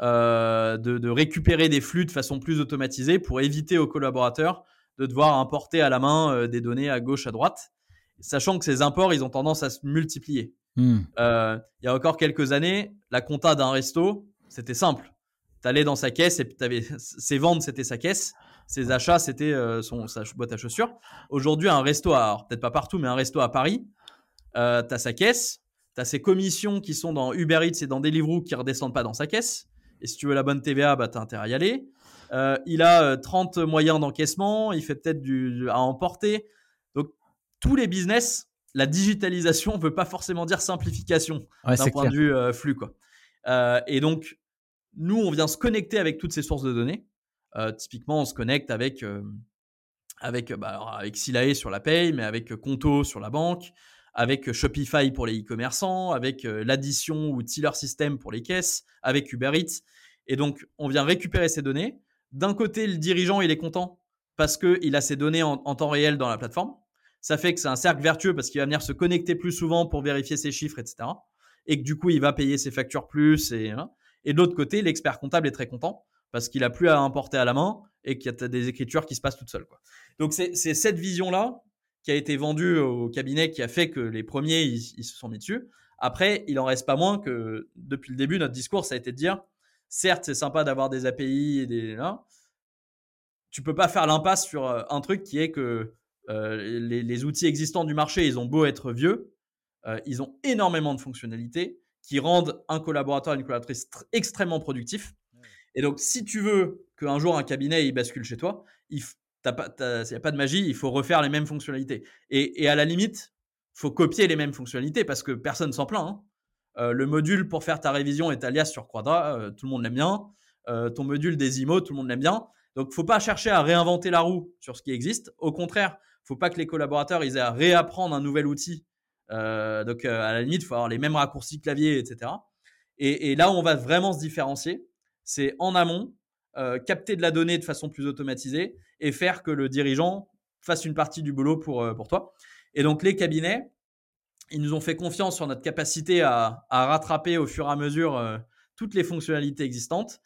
euh, de, récupérer des flux de façon plus automatisée pour éviter aux collaborateurs de devoir importer à la main euh, des données à gauche, à droite, sachant que ces imports, ils ont tendance à se multiplier. Hmm. Euh, il y a encore quelques années, la compta d'un resto, c'était simple. Tu allais dans sa caisse et avais, ses ventes, c'était sa caisse. Ses achats, c'était son, sa boîte à chaussures. Aujourd'hui, un resto, peut-être pas partout, mais un resto à Paris, tu as sa caisse, tu as ces commissions qui sont dans Uber Eats et dans Deliveroo qui redescendent pas dans sa caisse. Et si tu veux la bonne TVA, bah, tu as intérêt à y aller. Euh, il a 30 euh, moyens d'encaissement, il fait peut-être du, à emporter. Donc, tous les business, la digitalisation ne veut pas forcément dire simplification d'un point de vue euh, flux. Quoi. et donc, nous, on vient se connecter avec toutes ces sources de données. Typiquement, on se connecte avec, avec, bah, avec Silae sur la paye, mais avec Conto sur la banque, avec Shopify pour les e-commerçants, avec euh, l'addition ou Tiller System pour les caisses, avec Uber Eats. Et donc, on vient récupérer ces données. D'un côté, le dirigeant, il est content parce qu'il a ces données en, temps réel dans la plateforme. Ça fait que c'est un cercle vertueux parce qu'il va venir se connecter plus souvent pour vérifier ses chiffres, etc. Et que du coup, il va payer ses factures plus. Et, hein. et de l'autre côté, l'expert comptable est très content parce qu'il a plus à importer à la main et qu'il y a des écritures qui se passent toutes seules. Donc, c'est cette vision-là qui a été vendu au cabinet qui a fait que les premiers, ils, se sont mis dessus. Après, il en reste pas moins que depuis le début, notre discours, ça a été de dire, certes, c'est sympa d'avoir des API et des... Là, tu peux pas faire l'impasse sur euh, un truc qui est que euh, les, outils existants du marché, ils ont beau être vieux, euh, ils ont énormément de fonctionnalités qui rendent un collaborateur, une collaboratrice extrêmement productif. Et donc, si tu veux qu'un jour un cabinet il bascule chez toi, il, n'y a pas de magie, il faut refaire les mêmes fonctionnalités. Et, à la limite, faut copier les mêmes fonctionnalités parce que personne s'en plaint. Hein. Euh, le module pour faire ta révision et ta liasse sur Quadra, euh, tout le monde l'aime bien. Euh, ton module des IMO, tout le monde l'aime bien. Donc, faut pas chercher à réinventer la roue sur ce qui existe. Au contraire, faut pas que les collaborateurs aient à réapprendre un nouvel outil. donc, à la limite, faut avoir les mêmes raccourcis clavier, etc. Et, et là on va vraiment se différencier, c'est en amont, euh, capter de la donnée de façon plus automatisée et faire que le dirigeant fasse une partie du boulot pour, euh, pour toi. Et donc les cabinets, ils nous ont fait confiance sur notre capacité à, à rattraper au fur et à mesure euh, toutes les fonctionnalités existantes.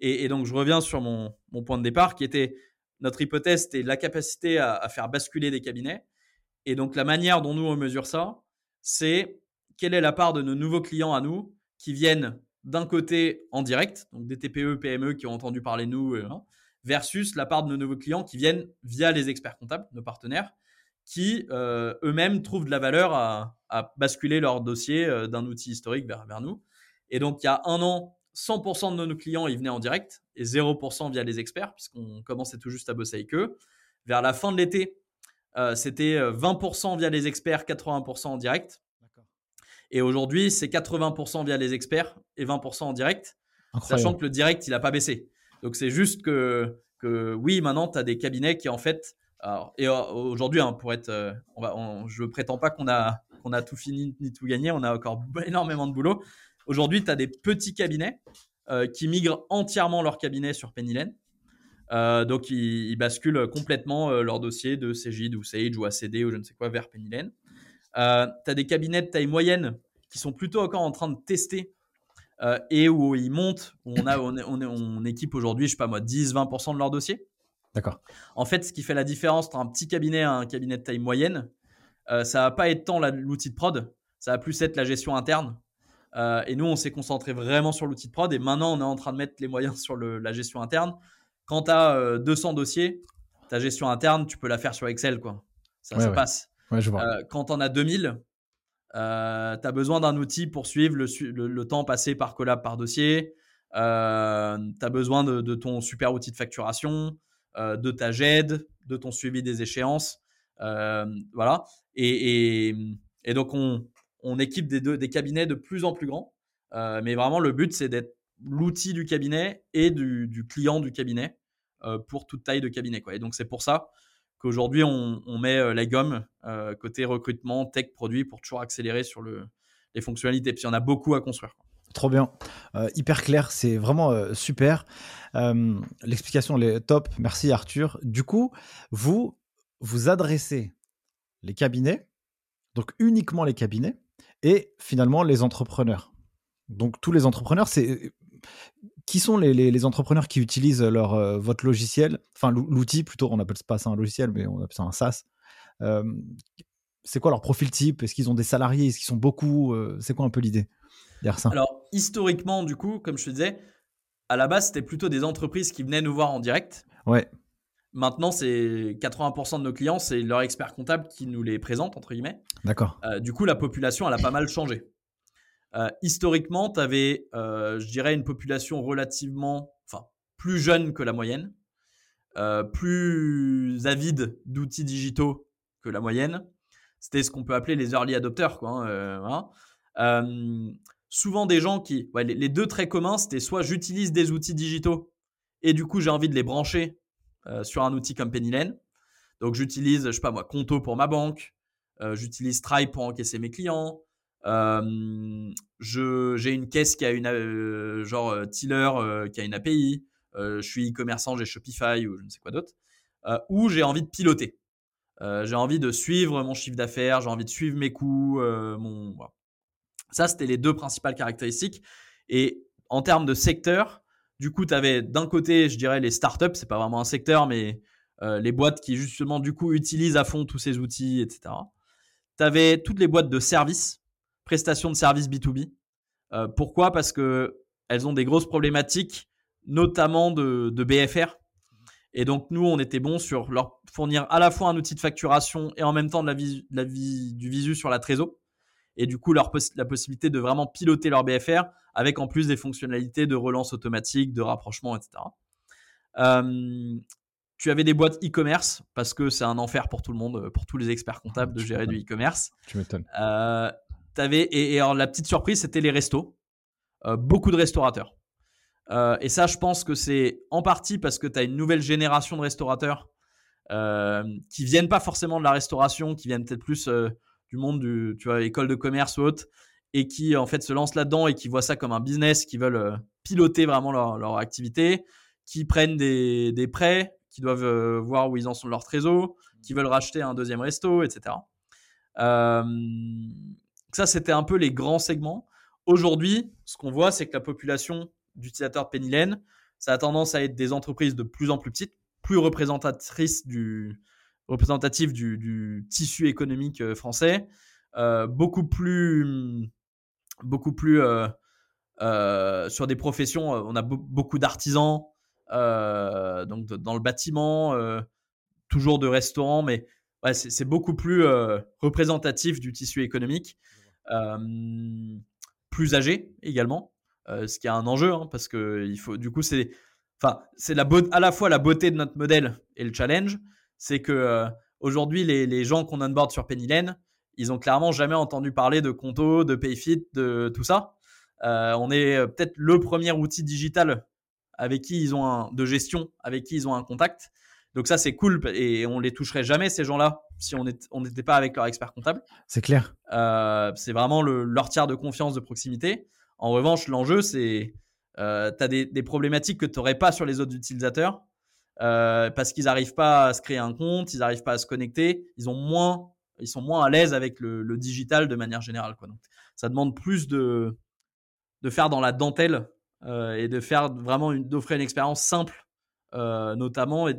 Et, donc je reviens sur mon, mon, point de départ qui était notre hypothèse, c'était la capacité à, à faire basculer des cabinets. Et donc la manière dont nous on mesure ça, c'est quelle est la part de nos nouveaux clients à nous qui viennent d'un côté en direct, donc des TPE, PME qui ont entendu parler de nous, hein, versus la part de nos nouveaux clients qui viennent via les experts comptables, nos partenaires, qui euh, eux-mêmes trouvent de la valeur à, basculer leur dossier euh, d'un outil historique vers, vers nous. Et donc, il y a un an, 100% de nos clients, ils venaient en direct et 0% via les experts, puisqu'on commençait tout juste à bosser avec eux. Vers la fin de l'été, euh, c'était 20% via les experts, 80% en direct. Et aujourd'hui, c'est 80% via les experts et 20% en direct, sachant que le direct, il n'a pas baissé. Donc c'est juste que, que oui, maintenant, tu as des cabinets qui, en fait, et euh, aujourd'hui, hein, pour être, euh, on va, je ne prétends pas qu'on a, qu'on a tout fini ni tout gagné, on a encore énormément de boulot. Aujourd'hui, tu as des petits cabinets euh, qui migrent entièrement leur cabinet sur Pennylen. donc, ils, basculent complètement leur dossier de CGID ou Sage ou ACD ou je ne sais quoi vers Pennylen. Euh, tu as des cabinets de taille moyenne qui sont plutôt encore en train de tester euh, et où ils montent, où on, a, on, on, équipe aujourd'hui, je sais pas moi, 10-20% de leur dossier. D'accord. En fait, ce qui fait la différence entre un petit cabinet et un cabinet de taille moyenne, euh, ça va pas être tant l'outil de prod, ça va plus être la gestion interne. et nous, on s'est concentré vraiment sur l'outil de prod et maintenant, on est en train de mettre les moyens sur le, la gestion interne. Quand tu as 200 dossiers, ta gestion interne, tu peux la faire sur Excel. quoi. Ça, se passe. Euh, quand on a 2000, euh, tu as besoin d'un outil pour suivre le, temps passé par collab par dossier. Euh, tu as besoin de, ton super outil de facturation, de ta GED, de ton suivi des échéances. voilà. Et, donc, on, équipe des, cabinets de plus en plus grands mais vraiment, le but, c'est d'être l'outil du cabinet et du, client du cabinet pour toute taille de cabinet. Et donc, c'est pour ça qu'aujourd'hui, on, met la gomme côté recrutement, tech, produit pour toujours accélérer sur le, les fonctionnalités. Puis, on a beaucoup à construire. Trop bien, hyper clair, c'est vraiment super. L'explication est top, merci Arthur. Du coup, vous vous adressez les cabinets, donc uniquement les cabinets, et finalement les entrepreneurs. Donc tous les entrepreneurs, c'est qui sont les, entrepreneurs qui utilisent leur, euh, votre logiciel, enfin l'outil plutôt, on appelle pas ça un logiciel, mais on appelle ça un SaaS. c'est quoi leur profil type? Est-ce qu'ils ont des salariés? Est-ce qu'ils sont beaucoup? Euh, C'est quoi un peu l'idée derrière ça? Alors historiquement, du coup, comme je te disais, à la base c'était plutôt des entreprises qui venaient nous voir en direct. Ouais. Maintenant, c'est 80% de nos clients, c'est leur expert comptable qui nous les présente, entre guillemets. D'accord. Euh, du coup, la population, elle a pas mal changé. Euh, historiquement, tu avais, euh, je dirais, une population relativement, enfin, plus jeune que la moyenne, plus avide d'outils digitaux que la moyenne. C'était ce qu'on peut appeler les early adopters, quoi. Hein, souvent des gens qui, les, deux traits communs, c'était soit j'utilise des outils digitaux et du coup j'ai envie de les brancher euh, sur un outil comme Pennylane. Donc j'utilise, je sais pas moi, Conto pour ma banque, euh, j'utilise Stripe pour encaisser mes clients. Euh, j'ai une caisse qui a une genre Tiller qui a une API. je suis e-commerçant, j'ai Shopify ou je ne sais quoi d'autre. ou j'ai envie de piloter. j'ai envie de suivre mon chiffre d'affaires, j'ai envie de suivre mes coûts. mon, Ça, c'était les deux principales caractéristiques. Et en termes de secteur, du coup, tu avais d'un côté, je dirais, les startups, c'est pas vraiment un secteur, mais les boîtes qui justement, du coup, utilisent à fond tous ces outils, etc. Tu avais toutes les boîtes de services, prestations de services B2B. Euh, pourquoi? Parce que elles ont des grosses problématiques, notamment de, BFR. Et donc, nous, on était bon sur leur fournir à la fois un outil de facturation et en même temps de la, vie, du visu sur la trésor et du coup leur la possibilité de vraiment piloter leur BFR avec en plus des fonctionnalités de relance automatique, de rapprochement, etc. Euh, tu avais des boîtes e-commerce parce que c'est un enfer pour tout le monde, pour tous les experts comptables de gérer du e-commerce. Tu m'étonnes. Euh, et, alors la petite surprise, c'était les restos. Euh, beaucoup de restaurateurs. Euh, et ça, je pense que c'est en partie parce que tu as une nouvelle génération de restaurateurs qui viennent pas forcément de la restauration, qui viennent peut-être plus du monde du, tu vois, école de commerce ou autre, et qui en fait se lancent là-dedans et qui voient ça comme un business, qui veulent euh, piloter vraiment leur, leur, activité, qui prennent des, des prêts, qui doivent euh, voir où ils en sont de leur trésor, qui veulent racheter un deuxième resto, etc. Euh, ça, c'était un peu les grands segments. Aujourd'hui, ce qu'on voit, c'est que la population d'utilisateurs Pennylane, ça a tendance à être des entreprises de plus en plus petites, plus représentatif du, tissu économique euh, français, euh, beaucoup plus, beaucoup plus euh, sur des professions. On a beaucoup d'artisans, donc dans le bâtiment, toujours de restaurants, mais c'est beaucoup plus représentatif du tissu économique, plus âgé également, ce qui est un enjeu hein, parce que il faut, du coup, c'est, enfin, c'est à la fois la beauté de notre modèle et le challenge c'est que euh, aujourd'hui, les, gens qu'on onboard sur Pennylane, ils ont clairement jamais entendu parler de Conto, de Payfit, de tout ça. Euh, on est euh, peut-être le premier outil digital avec qui ils ont un, de gestion, avec qui ils ont un contact. Donc ça, c'est cool et on les toucherait jamais ces gens-là si on n'était pas avec leur expert comptable. C'est clair. c'est vraiment leur tiers de confiance de proximité. En revanche, l'enjeu, c'est euh, tu as des, des, problématiques que tu n'aurais pas sur les autres utilisateurs. Euh, parce qu'ils n'arrivent pas à se créer un compte, ils n'arrivent pas à se connecter, ils ont moins, ils sont moins à l'aise avec le, digital de manière générale. Quoi. Donc, ça demande plus de, de faire dans la dentelle euh, et de faire vraiment d'offrir une expérience simple, euh, notamment. Et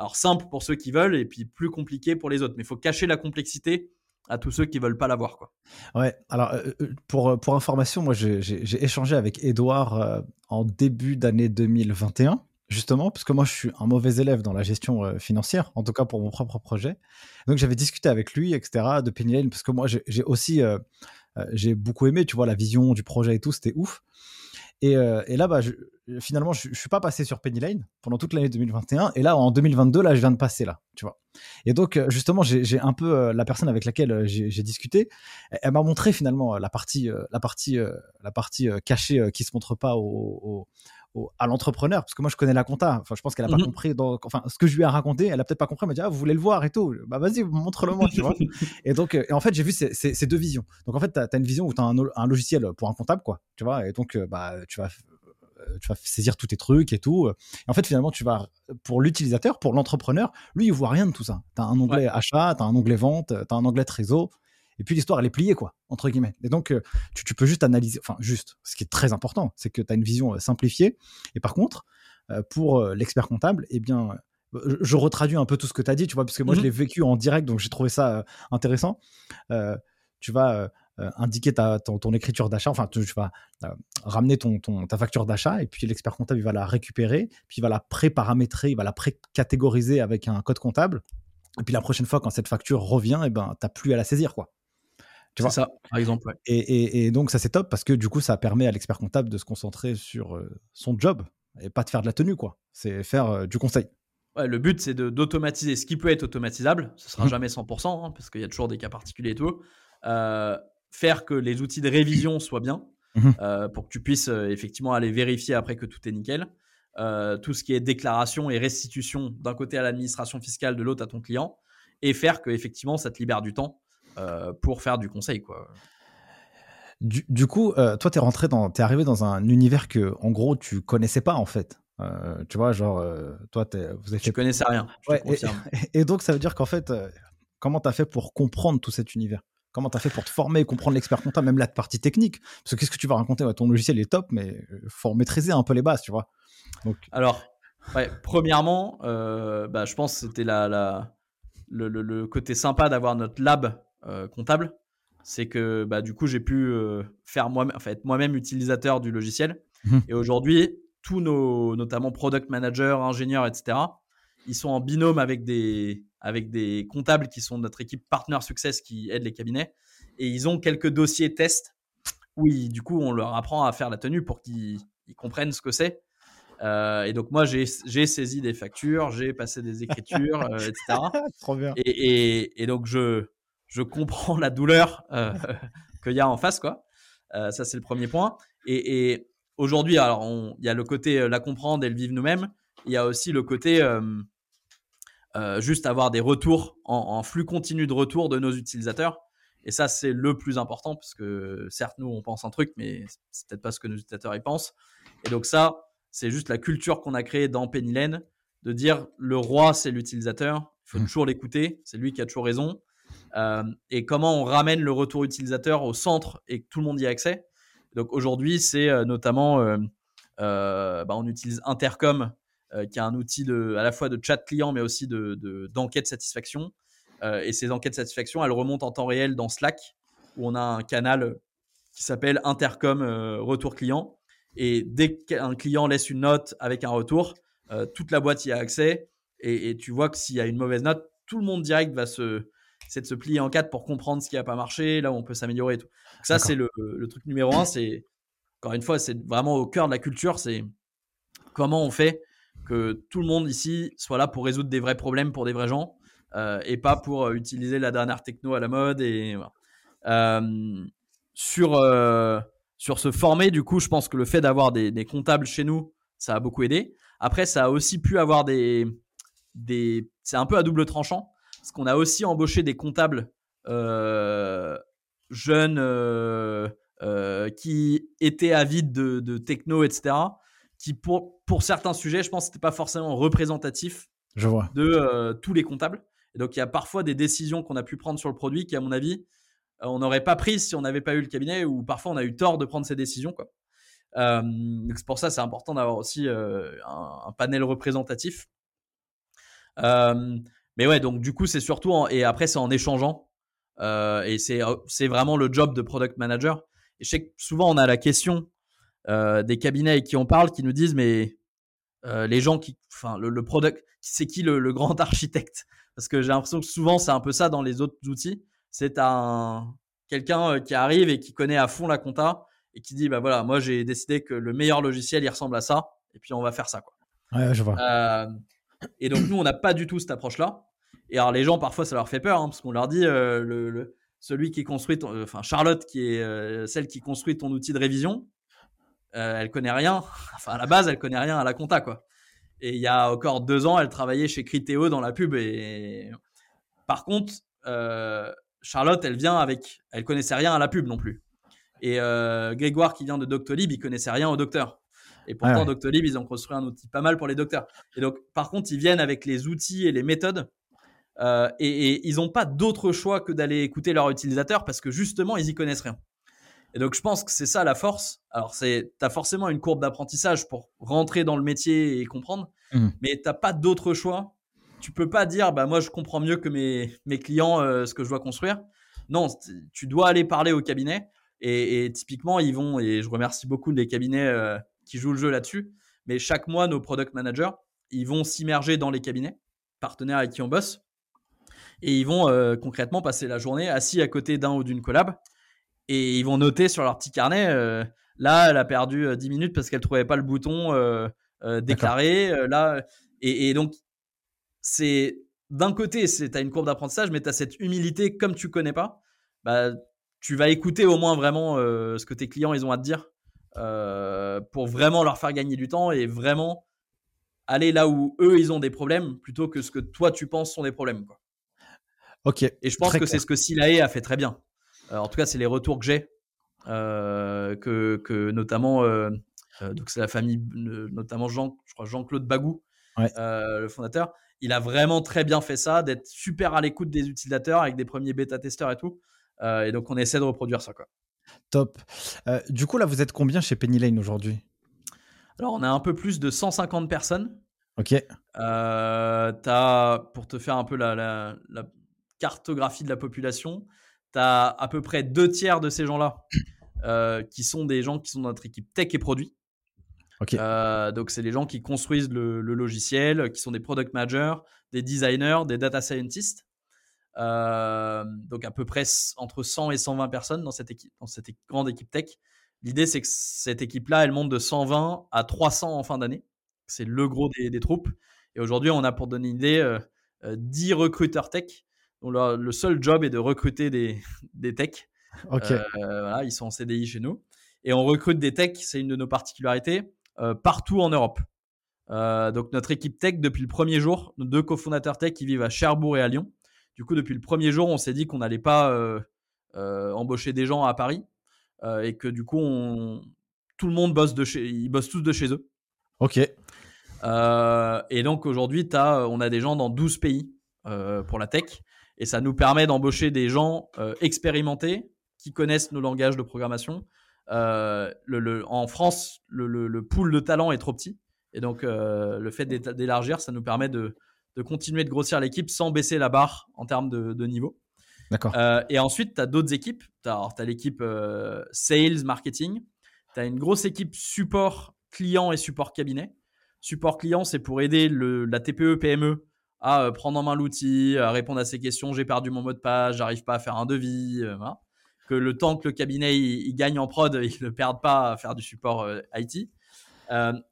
alors simple pour ceux qui veulent et puis plus compliqué pour les autres. Mais il faut cacher la complexité à tous ceux qui veulent pas l'avoir quoi. Ouais, alors pour, pour information, moi j'ai échangé avec Edouard en début d'année 2021 justement, parce que moi, je suis un mauvais élève dans la gestion euh, financière, en tout cas pour mon propre projet. Donc, j'avais discuté avec lui, etc., de Penny Lane, parce que moi, j'ai aussi, euh, euh, j'ai beaucoup aimé, tu vois, la vision du projet et tout, c'était ouf. Et, et là, bah, finalement, je, je suis pas passé sur Penny Lane pendant toute l'année 2021. Et là, en 2022, là, je viens de passer là, tu vois. Et donc, justement, j'ai un peu la personne avec laquelle j'ai discuté. Elle, m'a montré finalement la partie, la partie, la partie cachée qui se montre pas au, à l'entrepreneur, parce que moi je connais la compta. Enfin, je pense qu'elle a pas mmh compris. Enfin, ce que je lui ai raconté, elle a peut-être pas compris. Elle m'a dit ah vous voulez le voir et tout. Bah vas-y, montre-le-moi, tu vois. et donc, et en fait, j'ai vu ces, ces, deux visions. Donc en fait, tu as, une vision où tu as un, logiciel pour un comptable, quoi. Tu vois. Et donc, bah tu vas tu vas saisir tous tes trucs et tout. Et en fait, finalement, tu vas, pour l'utilisateur, pour l'entrepreneur, lui, il voit rien de tout ça. Tu as un onglet achat, tu as un onglet vente, tu as un onglet trésor. Et puis l'histoire, elle est pliée, quoi, entre guillemets. Et donc, euh, tu, peux juste analyser, enfin, juste, ce qui est très important, c'est que tu as une vision euh, simplifiée. Et par contre, euh, pour l'expert comptable, eh bien, je retraduis un peu tout ce que tu as dit, tu vois, parce que moi, je mmh l'ai vécu en direct, donc j'ai trouvé ça intéressant. tu vas indiquer ta, ton, écriture d'achat, enfin, tu, vas ramener ton, ton, ta facture d'achat, et puis l'expert comptable, il va la récupérer, puis il va la pré-paramétrer, il va la pré-catégoriser avec un code comptable. Et puis la prochaine fois, quand cette facture revient, eh ben, tu n'as plus à la saisir, quoi. Tu vois? Ça, par exemple. Et, donc, ça, c'est top parce que du coup, ça permet à l'expert comptable de se concentrer sur euh, son job et pas de faire de la tenue, quoi. C'est faire euh, du conseil. Ouais, le but, c'est d'automatiser ce qui peut être automatisable. Ce sera mmh. jamais 100%, hein, parce qu'il y a toujours des cas particuliers et tout. Euh, faire que les outils de révision soient bien, mmh pour que tu puisses effectivement aller vérifier après que tout est nickel. tout ce qui est déclaration et restitution d'un côté à l'administration fiscale, de l'autre à ton client, et faire que effectivement ça te libère du temps euh, pour faire du conseil, quoi. Du, coup, euh, toi, t'es rentré dans, t'es arrivé dans un univers que, en gros, tu connaissais pas en fait. Euh, tu vois, genre, toi, vous avez. connaissais rien. et, donc, ça veut dire qu'en fait, comment t'as fait pour comprendre tout cet univers? Comment t'as fait pour te former, comprendre l'expert comptable, même la partie technique? Parce que qu'est-ce que tu vas raconter? Ton logiciel est top, mais faut maîtriser un peu les bases, tu vois. Donc... Alors, premièrement, bah, je pense que c'était la, la le, le, côté sympa d'avoir notre lab comptable, c'est que bah, du coup, j'ai pu euh, faire moi, en fait, moi-même utilisateur du logiciel. Mhm. Et aujourd'hui, tous nos, notamment product managers, ingénieurs, etc., ils sont en binôme avec des, avec des comptables qui sont notre équipe Partner Success qui aide les cabinets. Et ils ont quelques dossiers tests où du coup, on leur apprend à faire la tenue pour qu'ils comprennent ce que c'est. Euh, et donc moi, j'ai saisi des factures, j'ai passé des écritures, etc. Trop bien. Et, et, et, donc je, je comprends la douleur euh, qu'il y a en face, quoi. Euh, ça, c'est le premier point. Et, aujourd'hui, alors, il y a le côté euh, la comprendre et le vivre nous-mêmes. Il y a aussi le côté juste avoir des retours en, flux continu de retour de nos utilisateurs. Et ça, c'est le plus important parce que certes, nous, on pense un truc, mais c'est peut-être pas ce que nos utilisateurs y pensent. Et donc ça, c'est juste la culture qu'on a créée dans Pennylane de dire le roi, c'est l'utilisateur. Il faut mmh. toujours l'écouter. C'est lui qui a toujours raison. Euh, et comment on ramène le retour utilisateur au centre et que tout le monde y ait accès. Donc aujourd'hui, c'est euh, notamment, euh, bah, on utilise Intercom, qui est un outil de, à la fois de chat client, mais aussi de, d'enquête satisfaction. et ces enquêtes satisfaction, elles remontent en temps réel dans Slack, où on a un canal qui s'appelle Intercom retour client. Et dès qu'un client laisse une note avec un retour, toute la boîte y a accès. Et tu vois que s'il y a une mauvaise note, tout le monde direct va se, c'est de se plier en quatre pour comprendre ce qui n'a pas marché, là où on peut s'améliorer et tout. ça, c'est le, truc numéro un. C'est, encore une fois, c'est vraiment au cœur de la culture. C'est comment on fait que tout le monde ici soit là pour résoudre des vrais problèmes pour des vrais gens euh, et pas pour euh, utiliser la dernière techno à la mode. Et euh, sur, sur se former, du coup, je pense que le fait d'avoir des, des, comptables chez nous, ça a beaucoup aidé. Après, ça a aussi pu avoir des. des c'est un peu à double tranchant parce qu'on a aussi embauché des comptables euh, jeunes euh, euh, qui étaient avides de, techno, etc. Qui, pour, pour certains sujets, je pense n'était pas forcément représentatif je vois. de tous les comptables. Et donc, il y a parfois des décisions qu'on a pu prendre sur le produit qui, à mon avis, on n'aurait pas prises si on n'avait pas eu le cabinet ou parfois on a eu tort de prendre ces décisions. Quoi. c'est pour ça c'est important d'avoir aussi un, panel représentatif. Mais ouais, donc du coup, c'est surtout, et après, c'est en échangeant. Euh, et c'est, euh, c'est vraiment le job de product manager. Et je sais que souvent, on a la question euh, des cabinets avec qui on parle qui nous disent, mais les gens qui, enfin, le, product, c'est qui le, grand architecte? Parce que j'ai l'impression que souvent, c'est un peu ça dans les autres outils. C'est un quelqu'un qui arrive et qui connaît à fond la compta et qui dit bah voilà, moi j'ai décidé que le meilleur logiciel il ressemble à ça, et puis on va faire ça quoi. Ouais, je vois. Et donc nous on n'a pas du tout cette approche là. Et alors les gens parfois ça leur fait peur hein, parce qu'on leur dit euh, le, celui qui construit, ton, enfin Charlotte qui est celle qui construit ton outil de révision, elle connaît rien. Enfin à la base elle connaît rien à la compta quoi. Et il y a encore deux ans elle travaillait chez Criteo dans la pub et par contre Charlotte elle vient avec, elle connaissait rien à la pub non plus. Et euh, Grégoire, qui vient de Doctolib, il connaissait rien au docteur. Et pourtant, Doctolib, ils ont construit un outil pas mal pour les docteurs. Et donc, par contre, ils viennent avec les outils et les méthodes. Euh, et, ils n'ont pas d'autre choix que d'aller écouter leurs utilisateurs parce que justement, ils y connaissent rien. Et donc, je pense que c'est ça la force. Alors, c'est, as forcément une courbe d'apprentissage pour rentrer dans le métier et comprendre, mmh. mais t'as pas d'autre choix. Tu peux pas dire, bah moi, je comprends mieux que mes, mes clients euh, ce que je dois construire. Non, tu dois aller parler au cabinet. Et, typiquement, ils vont, et je remercie beaucoup les cabinets euh, qui jouent le jeu là-dessus, mais chaque mois, nos product managers, ils vont s'immerger dans les cabinets, partenaires avec qui on bosse, et ils vont euh, concrètement passer la journée assis à côté d'un ou d'une collab, et ils vont noter sur leur petit carnet, euh, là, elle a perdu 10 minutes parce qu'elle trouvait pas le bouton déclaré, là, et, et donc, c'est d'un côté, tu as une courbe d'apprentissage, mais tu as cette humilité comme tu connais pas. Bah, tu vas écouter au moins vraiment euh, ce que tes clients ils ont à te dire euh, pour vraiment leur faire gagner du temps et vraiment aller là où eux ils ont des problèmes plutôt que ce que toi tu penses sont des problèmes. Quoi. Ok. Et je pense que c'est ce que Silae a fait très bien. Euh, en tout cas, c'est les retours que j'ai, que, que, notamment, donc c'est la famille, notamment Jean, je crois Jean-Claude Bagou, le fondateur. Il a vraiment très bien fait ça, d'être super à l'écoute des utilisateurs avec des premiers bêta-testeurs et tout. Euh, et donc, on essaie de reproduire ça. Quoi. Top. Euh, du coup, là, vous êtes combien chez Penny Lane aujourd'hui? Alors, on a un peu plus de 150 personnes. Ok. Euh, as, pour te faire un peu la, la, cartographie de la population, tu as à peu près deux tiers de ces gens-là qui sont des gens qui sont dans notre équipe tech et produits. Ok. donc, c'est les gens qui construisent le, le, logiciel, qui sont des product managers, des designers, des data scientists. Euh, donc à peu près entre 100 et 120 personnes dans cette, équipe, dans cette grande équipe tech. L'idée, c'est que cette équipe-là, elle monte de 120 à 300 en fin d'année. C'est le gros des, troupes. Et aujourd'hui, on a pour donner une idée 10 euh, euh, recruteurs tech. Le, seul job est de recruter des, des techs. Ok. voilà, ils sont en CDI chez nous. Et on recrute des techs, c'est une de nos particularités, partout en Europe. donc notre équipe tech, depuis le premier jour, nos deux cofondateurs tech qui vivent à Cherbourg et à Lyon. Du coup, depuis le premier jour, on s'est dit qu'on n'allait pas euh, euh, embaucher des gens à Paris euh, et que du coup, tout le monde bosse de chez, ils bossent tous de chez eux. Ok. et donc aujourd'hui, on a des gens dans 12 pays pour la tech et ça nous permet d'embaucher des gens expérimentés qui connaissent nos langages de programmation. en France, le, pool de talent est trop petit et donc le fait d'élargir, ça nous permet de, de continuer de grossir l'équipe sans baisser la barre en termes de, niveau. D'accord. Euh, et ensuite, tu as d'autres équipes. Tu as, l'équipe euh, sales, marketing. Tu as une grosse équipe support client et support cabinet. Support client, c'est pour aider la TPE, PME à euh, prendre en main l'outil, à répondre à ces questions. J'ai perdu mon mot de passe, j'arrive pas à faire un devis. Que le temps que le cabinet il, gagne en prod, il ne perde pas à faire du support IT.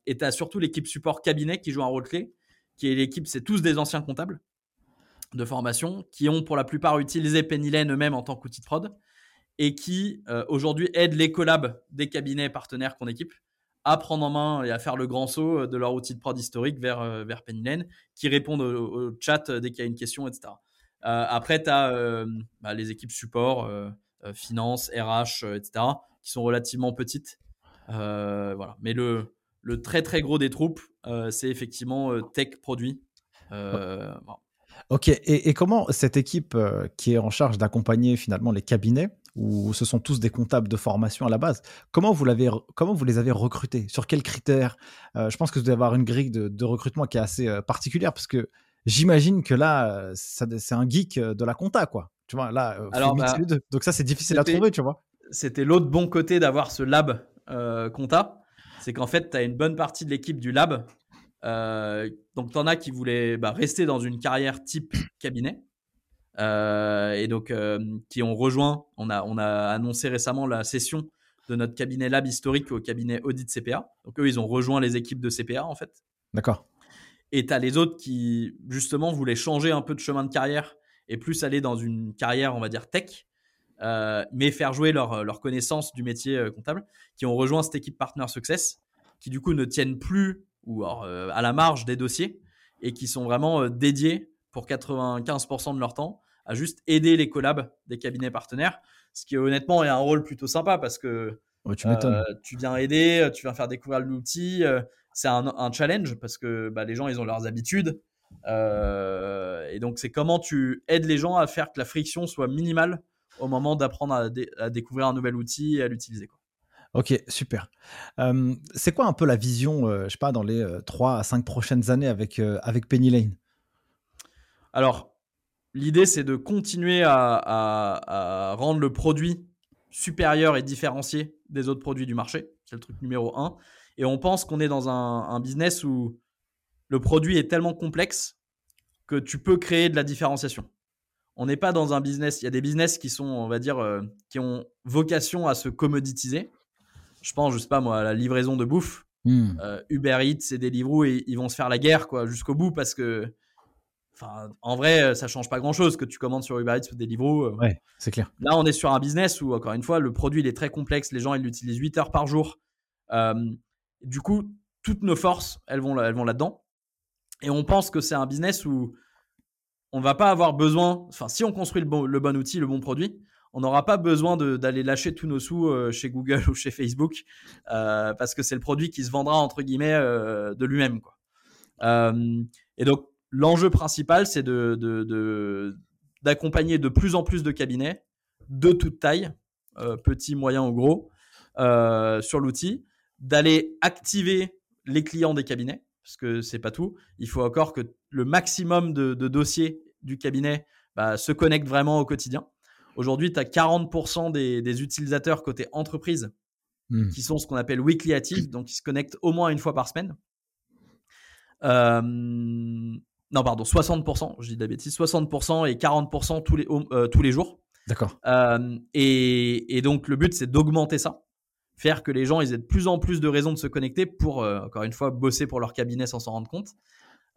et tu as surtout l'équipe support cabinet qui joue un rôle clé qui est l'équipe, c'est tous des anciens comptables de formation qui ont pour la plupart utilisé Pennylane eux-mêmes en tant qu'outil de prod et qui euh, aujourd'hui aident les collabs des cabinets partenaires qu'on équipe à prendre en main et à faire le grand saut de leur outil de prod historique vers, euh, vers Pennylane, qui répondent au, chat dès qu'il y a une question, etc. Euh, après, tu as bah, les équipes support, finance, RH, etc., qui sont relativement petites. voilà. Mais le, le très très gros des troupes, euh, c'est effectivement euh, tech produit. Euh, ok, et, comment cette équipe qui est en charge d'accompagner finalement les cabinets, où ce sont tous des comptables de formation à la base, comment vous, l'avez, comment vous les avez recrutés? Sur quels critères? Je pense que vous devez avoir une grille de, recrutement qui est assez particulière, parce que j'imagine que là, c'est un geek de la compta, quoi. Tu vois, là, Alors, bah, donc ça, c'est difficile à trouver, tu vois. C'était l'autre bon côté d'avoir ce lab compta c'est qu'en fait, tu as une bonne partie de l'équipe du lab. Euh, donc, tu en as qui voulaient bah, rester dans une carrière type cabinet. Euh, et donc, euh, qui ont rejoint, on a, on a annoncé récemment la session de notre cabinet lab historique au cabinet audit CPA. Donc eux, ils ont rejoint les équipes de CPA en fait. D'accord. Et tu as les autres qui, justement, voulaient changer un peu de chemin de carrière et plus aller dans une carrière, on va dire, tech, euh, mais faire jouer leur, leur connaissance du métier comptable, qui ont rejoint cette équipe Partner Success, qui du coup ne tiennent plus ou euh, à la marge des dossiers et qui sont vraiment dédiés pour 95% de leur temps à juste aider les collabs des cabinets partenaires, ce qui honnêtement est un rôle plutôt sympa parce que tu, tu, viens aider, tu viens faire découvrir l'outil, c'est un, challenge parce que bah, les gens, ils ont leurs habitudes. Euh, et donc, c'est comment tu aides les gens à faire que la friction soit minimale au moment d'apprendre à, découvrir un nouvel outil et à l'utiliser. Ok, super. Euh, c'est quoi un peu la vision, euh, je sais pas, dans les 3 à 5 prochaines années avec, avec Penny Lane? Alors, l'idée, c'est de continuer à, à, rendre le produit supérieur et différencié des autres produits du marché. C'est le truc numéro 1. Et on pense qu'on est dans un, business où le produit est tellement complexe que tu peux créer de la différenciation. On n'est pas dans un business. Il y a des business qui sont, on va dire, euh, qui ont vocation à se commoditiser. Je pense, je sais pas moi, à la livraison de bouffe. Hmm. Euh, Uber Eats et Deliveroo, et ils vont se faire la guerre quoi jusqu'au bout parce que, enfin, en vrai, ça change pas grand chose que tu commandes sur Uber Eats ou Deliveroo. Euh. Ouais, c'est clair. Là, on est sur un business où, encore une fois, le produit il est très complexe. Les gens ils l'utilisent 8 heures par jour. Du coup, toutes nos forces, elles vont, elles vont là-dedans. Et on pense que c'est un business où on va pas avoir besoin, enfin, si on construit le bon, le bon outil, le bon produit, on n'aura pas besoin d'aller lâcher tous nos sous euh, chez Google ou chez Facebook euh, parce que c'est le produit qui se vendra entre guillemets euh, de lui-même. et donc, l'enjeu principal, c'est d'accompagner de, de, plus en plus de cabinets de toute taille, petits, moyens ou gros, sur l'outil d'aller activer les clients des cabinets, parce que c'est pas tout. Il faut encore que le maximum de, dossiers du cabinet bah, se connectent vraiment au quotidien. Aujourd'hui, tu as 40% des, utilisateurs côté entreprise hmm. qui sont ce qu'on appelle weekly active, donc ils se connectent au moins une fois par semaine. Euh, non, pardon, 60%, je dis de la bêtise, 60% et 40% tous les, euh, tous les jours. D'accord. Euh, et, et, donc, le but, c'est d'augmenter ça faire que les gens ils aient de plus en plus de raisons de se connecter pour, euh, encore une fois, bosser pour leur cabinet sans s'en rendre compte.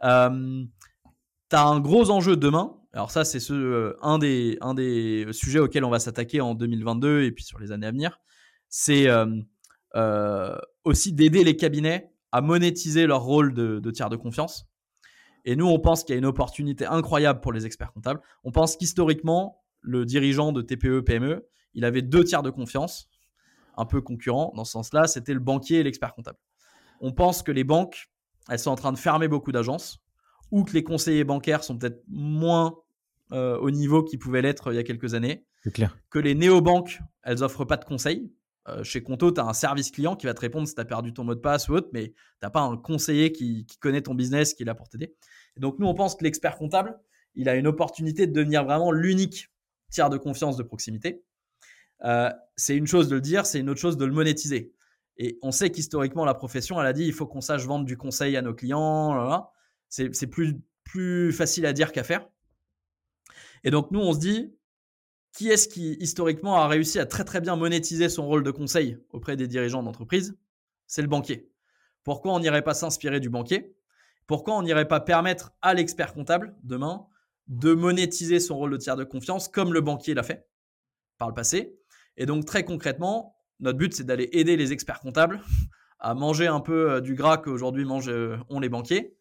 Tu as un gros enjeu demain. Alors ça, c'est ce, un, des, un des sujets auxquels on va s'attaquer en 2022 et puis sur les années à venir. C'est aussi d'aider les cabinets à monétiser leur rôle de, de tiers de confiance. Et nous, on pense qu'il y a une opportunité incroyable pour les experts comptables. On pense qu'historiquement, le dirigeant de TPE, PME, il avait deux tiers de confiance un peu concurrent dans ce sens-là, c'était le banquier et l'expert comptable. On pense que les banques, elles sont en train de fermer beaucoup d'agences, ou que les conseillers bancaires sont peut-être moins euh, au niveau qu'ils pouvaient l'être euh, il y a quelques années. C'est clair. Que les néobanques, elles offrent pas de conseils. Euh, chez Conto, tu as un service client qui va te répondre si tu as perdu ton mot de passe ou autre, mais tu n'as pas un conseiller qui, connaît ton business, qui est là pour t'aider. donc nous, on pense que l'expert comptable, il a une opportunité de devenir vraiment l'unique tiers de confiance de proximité. Euh, c'est une chose de le dire, c'est une autre chose de le monétiser. Et on sait qu'historiquement, la profession, elle a dit il faut qu'on sache vendre du conseil à nos clients. C'est plus, plus facile à dire qu'à faire. Et donc, nous, on se dit qui est-ce qui, historiquement, a réussi à très très bien monétiser son rôle de conseil auprès des dirigeants d'entreprise? C'est le banquier. Pourquoi on n'irait pas s'inspirer du banquier? Pourquoi on n'irait pas permettre à l'expert comptable, demain, de monétiser son rôle de tiers de confiance comme le banquier l'a fait par le passé? Et donc, très concrètement, notre but, c'est d'aller aider les experts comptables à manger un peu euh, du gras qu'aujourd'hui mangent euh, ont les banquiers.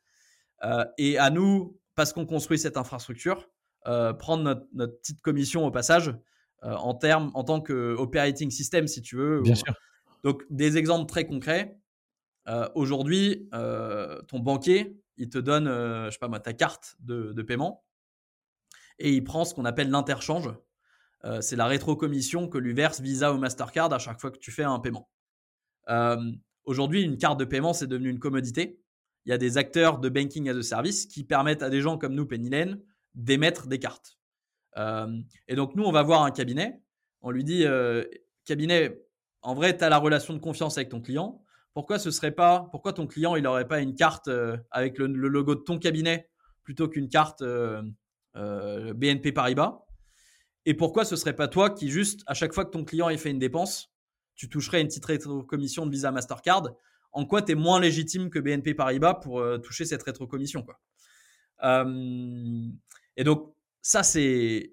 Euh, et à nous, parce qu'on construit cette infrastructure, prendre notre, petite commission au passage en, termes, en tant que operating system, si tu veux. Bien sûr. Donc, des exemples très concrets. Aujourd'hui, ton banquier, il te donne, je sais pas moi, ta carte de, de paiement et il prend ce qu'on appelle l'interchange. Euh, c'est la rétrocommission que lui verse Visa ou Mastercard à chaque fois que tu fais un paiement. Euh, aujourd'hui, une carte de paiement, c'est devenu une commodité. Il y a des acteurs de banking as a service qui permettent à des gens comme nous, Pennylane, d'émettre des cartes. Euh, et donc, nous, on va voir un cabinet. On lui dit, cabinet, en vrai, tu as la relation de confiance avec ton client. Pourquoi ce serait pas, pourquoi ton client, il n'aurait pas une carte avec le, logo de ton cabinet plutôt qu'une carte BNP Paribas? Et pourquoi ce serait pas toi qui juste à chaque fois que ton client ait fait une dépense, tu toucherais une petite rétrocommission de Visa Mastercard? En quoi tu es moins légitime que BNP Paribas pour toucher cette rétrocommission quoi? Et donc, ça, c'est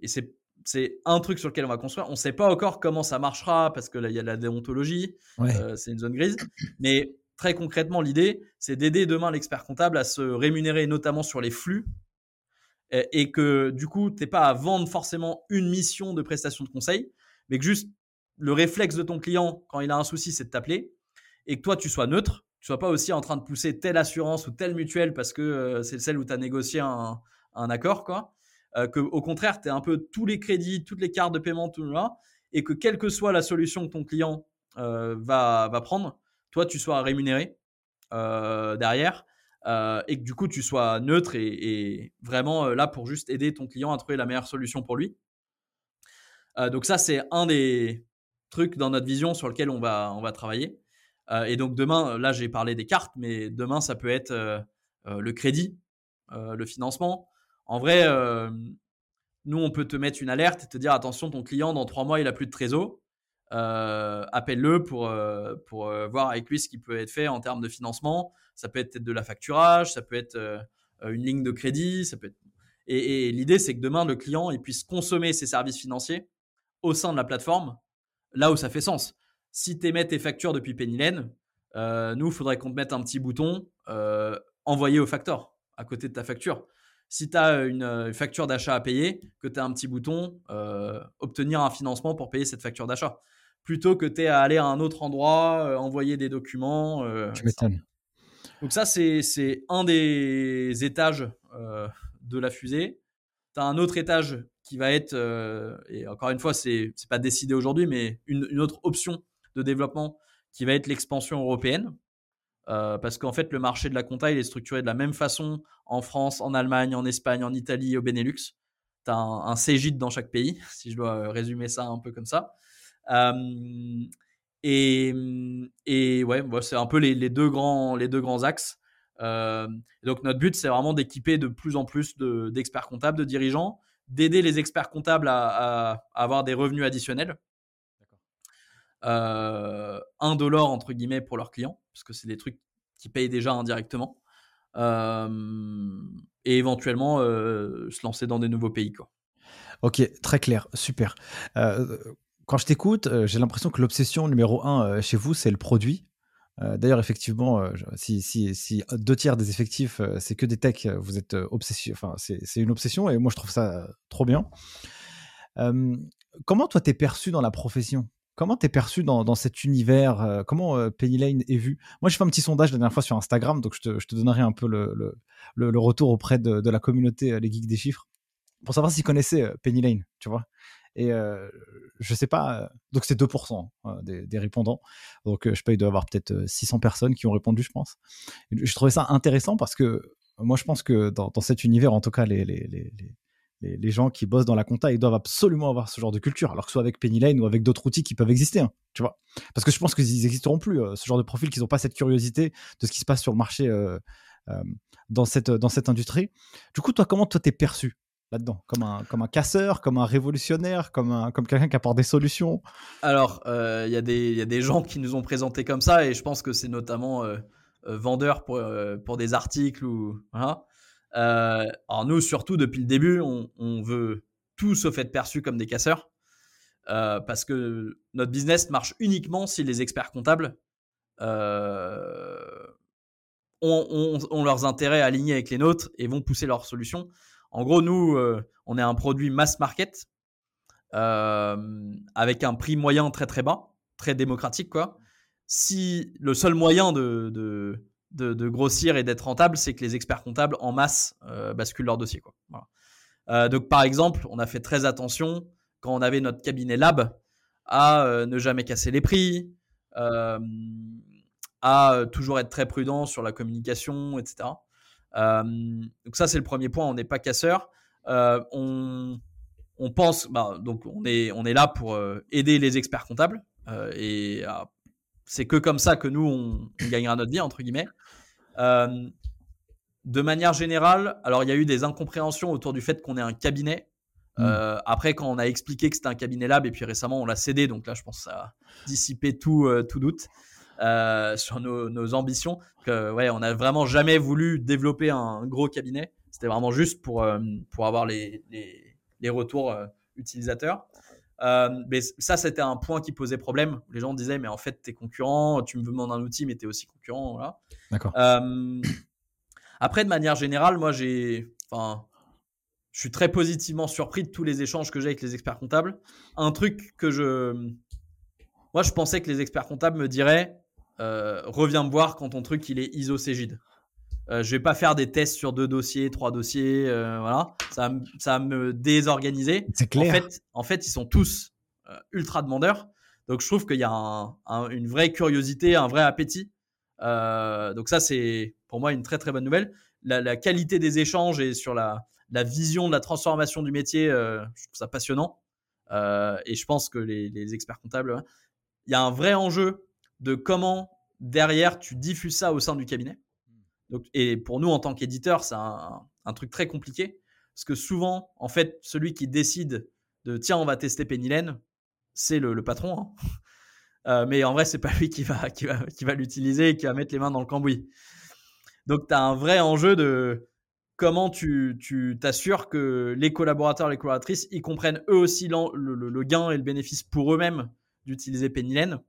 un truc sur lequel on va construire. On ne sait pas encore comment ça marchera parce que là, il y a la déontologie. c'est une zone grise. Mais très concrètement, l'idée, c'est d'aider demain l'expert comptable à se rémunérer notamment sur les flux et, que du coup, tu n'es pas à vendre forcément une mission de prestation de conseil, mais que juste le réflexe de ton client quand il a un souci, c'est de t'appeler et que toi, tu sois neutre. Tu sois pas aussi en train de pousser telle assurance ou telle mutuelle parce que euh, c'est celle où tu as négocié un, accord, quoi. Euh, que au contraire, tu as un peu tous les crédits, toutes les cartes de paiement, tout là, et que quelle que soit la solution que ton client euh, va, prendre, toi, tu sois rémunéré derrière euh, et que du coup tu sois neutre et, vraiment euh, là pour juste aider ton client à trouver la meilleure solution pour lui. Euh, donc ça c'est un des trucs dans notre vision sur lequel on va, on va travailler. et donc demain, là j'ai parlé des cartes, mais demain ça peut être le crédit, le financement. En vrai, nous on peut te mettre une alerte et te dire attention ton client dans trois mois il a plus de trésor. appelle-le pour, pour voir avec lui ce qui peut être fait en termes de financement ça peut être de la facturage, ça peut être une ligne de crédit, ça peut être... Et, l'idée, c'est que demain, le client il puisse consommer ses services financiers au sein de la plateforme, là où ça fait sens. Si tu émets tes factures depuis Pennylane, euh, nous, il faudrait qu'on te mette un petit bouton envoyer au facteur à côté de ta facture. Si tu as une facture d'achat à payer, que tu as un petit bouton obtenir un financement pour payer cette facture d'achat. Plutôt que tu es à aller à un autre endroit, envoyer des documents. tu m'étonnes. Donc ça, c'est un des étages euh, de la fusée. Tu as un autre étage qui va être, euh, et encore une fois, c'est n'est pas décidé aujourd'hui, mais une, autre option de développement qui va être l'expansion européenne. Euh, parce qu'en fait, le marché de la compta, est structuré de la même façon en France, en Allemagne, en Espagne, en Italie, au Benelux. Tu as un, un dans chaque pays, si je dois résumer ça un peu comme ça. Et, mmh, et ouais, c'est un peu les, deux grands, les deux grands axes. Euh, donc notre but, c'est vraiment d'équiper de plus en plus d'experts comptables, de dirigeants, d'aider les experts comptables à, avoir des revenus additionnels. Euh, indolore entre guillemets pour leurs clients, parce que c'est des trucs qui payent déjà indirectement. Et éventuellement se lancer dans des nouveaux pays. Quoi. Ok, très clair, super quand je t'écoute, j'ai l'impression que l'obsession numéro un chez vous, c'est le produit. D'ailleurs, effectivement, si, si, deux tiers des effectifs, c'est que des techs, vous êtes obsession. Enfin, c'est une obsession et moi, je trouve ça trop bien. comment toi, t'es perçu dans la profession? Comment t'es perçu dans, cet univers Comment Penny Lane est vu? Moi, je fais un petit sondage la dernière fois sur Instagram, donc je te, donnerai un peu le, retour auprès de, la communauté Les Geeks des Chiffres pour savoir s'ils connaissaient Penny Lane, tu vois? Et euh, je sais pas, euh, donc c'est 2% hein, des, répondants. Donc euh, je paye avoir peut-être 600 personnes qui ont répondu, je pense. je trouvais ça intéressant parce que moi je pense que dans, cet univers, en tout cas, les, les, gens qui bossent dans la compta, ils doivent absolument avoir ce genre de culture, alors que soit avec Pennylane ou avec d'autres outils qui peuvent exister, hein, tu vois. Parce que je pense qu'ils n'existeront plus, ce genre de profils qui n'ont pas cette curiosité de ce qui se passe sur le marché dans, cette, dans cette industrie. Du coup, toi, comment toi t'es perçu là-dedans? Comme un, casseur, comme un révolutionnaire, comme, un, comme quelqu'un qui apporte des solutions? Alors, euh, il y, a des gens qui nous ont présenté comme ça et je pense que c'est notamment euh, euh vendeur pour, euh, pour des articles. Ou, alors nous, surtout, depuis le début, on, veut tout sauf être perçu comme des casseurs parce que notre business marche uniquement si les experts comptables ont, ont, leurs intérêts alignés avec les nôtres et vont pousser leurs solutions. En gros, nous, euh, on est un produit mass market euh, avec un prix moyen très très bas, très démocratique. Quoi. Si le seul moyen de, grossir et d'être rentable, c'est que les experts comptables en masse euh, basculent leur dossier. Quoi. donc, par exemple, on a fait très attention quand on avait notre cabinet lab à ne jamais casser les prix, à toujours être très prudent sur la communication, etc. Euh, donc ça, c'est le premier point. On n'est pas casseur. Euh, on, pense, bah, donc on est, on est là pour euh, aider les experts comptables. et c'est que comme ça que nous, on, gagnera notre vie, entre guillemets. de manière générale, alors il y a eu des incompréhensions autour du fait qu'on est un cabinet. Mmh. après, quand on a expliqué que c'était un cabinet lab, et puis récemment on l'a cédé, donc là je pense que ça a dissipé tout, tout doute. sur nos, ambitions. Que, ouais, on n'a vraiment jamais voulu développer un gros cabinet. C'était vraiment juste pour, pour avoir les, les, retours utilisateurs. Mais ça, c'était un point qui posait problème. Les gens disaient, mais en fait, tu es concurrent, tu me demandes un outil, mais tu es aussi concurrent. Voilà. D'accord. après, de manière générale, moi, j'ai. Enfin, je suis très positivement surpris de tous les échanges que j'ai avec les experts comptables. Un truc que je. Moi, je pensais que les experts comptables me diraient euh, reviens me voir quand ton truc il est ISO Cégide. Euh, je vais pas faire des tests sur deux dossiers, trois dossiers, euh, voilà. Ça, ça va me désorganiser. C'est clair. En fait, en fait, ils sont tous euh, ultra demandeurs. Donc, je trouve qu'il y a une vraie curiosité, un vrai appétit. donc, ça, c'est pour moi une très très bonne nouvelle. La, qualité des échanges et sur la, la vision de la transformation du métier, euh, je trouve ça passionnant. Euh, et je pense que les, experts comptables, hein, il y a un vrai enjeu de comment derrière tu diffuses ça au sein du cabinet. Et pour nous, en tant qu'éditeur, c'est un, truc très compliqué. Parce que souvent, en fait, celui qui décide de tiens, on va tester Pennylen, c'est le, patron. Hein. Euh, mais en vrai, c'est pas lui qui va, l'utiliser et qui va mettre les mains dans le cambouis. Donc, tu as un vrai enjeu de comment tu t'assures que les collaborateurs, les collaboratrices, ils comprennent eux aussi le, gain et le bénéfice pour eux-mêmes d'utiliser Pennylen,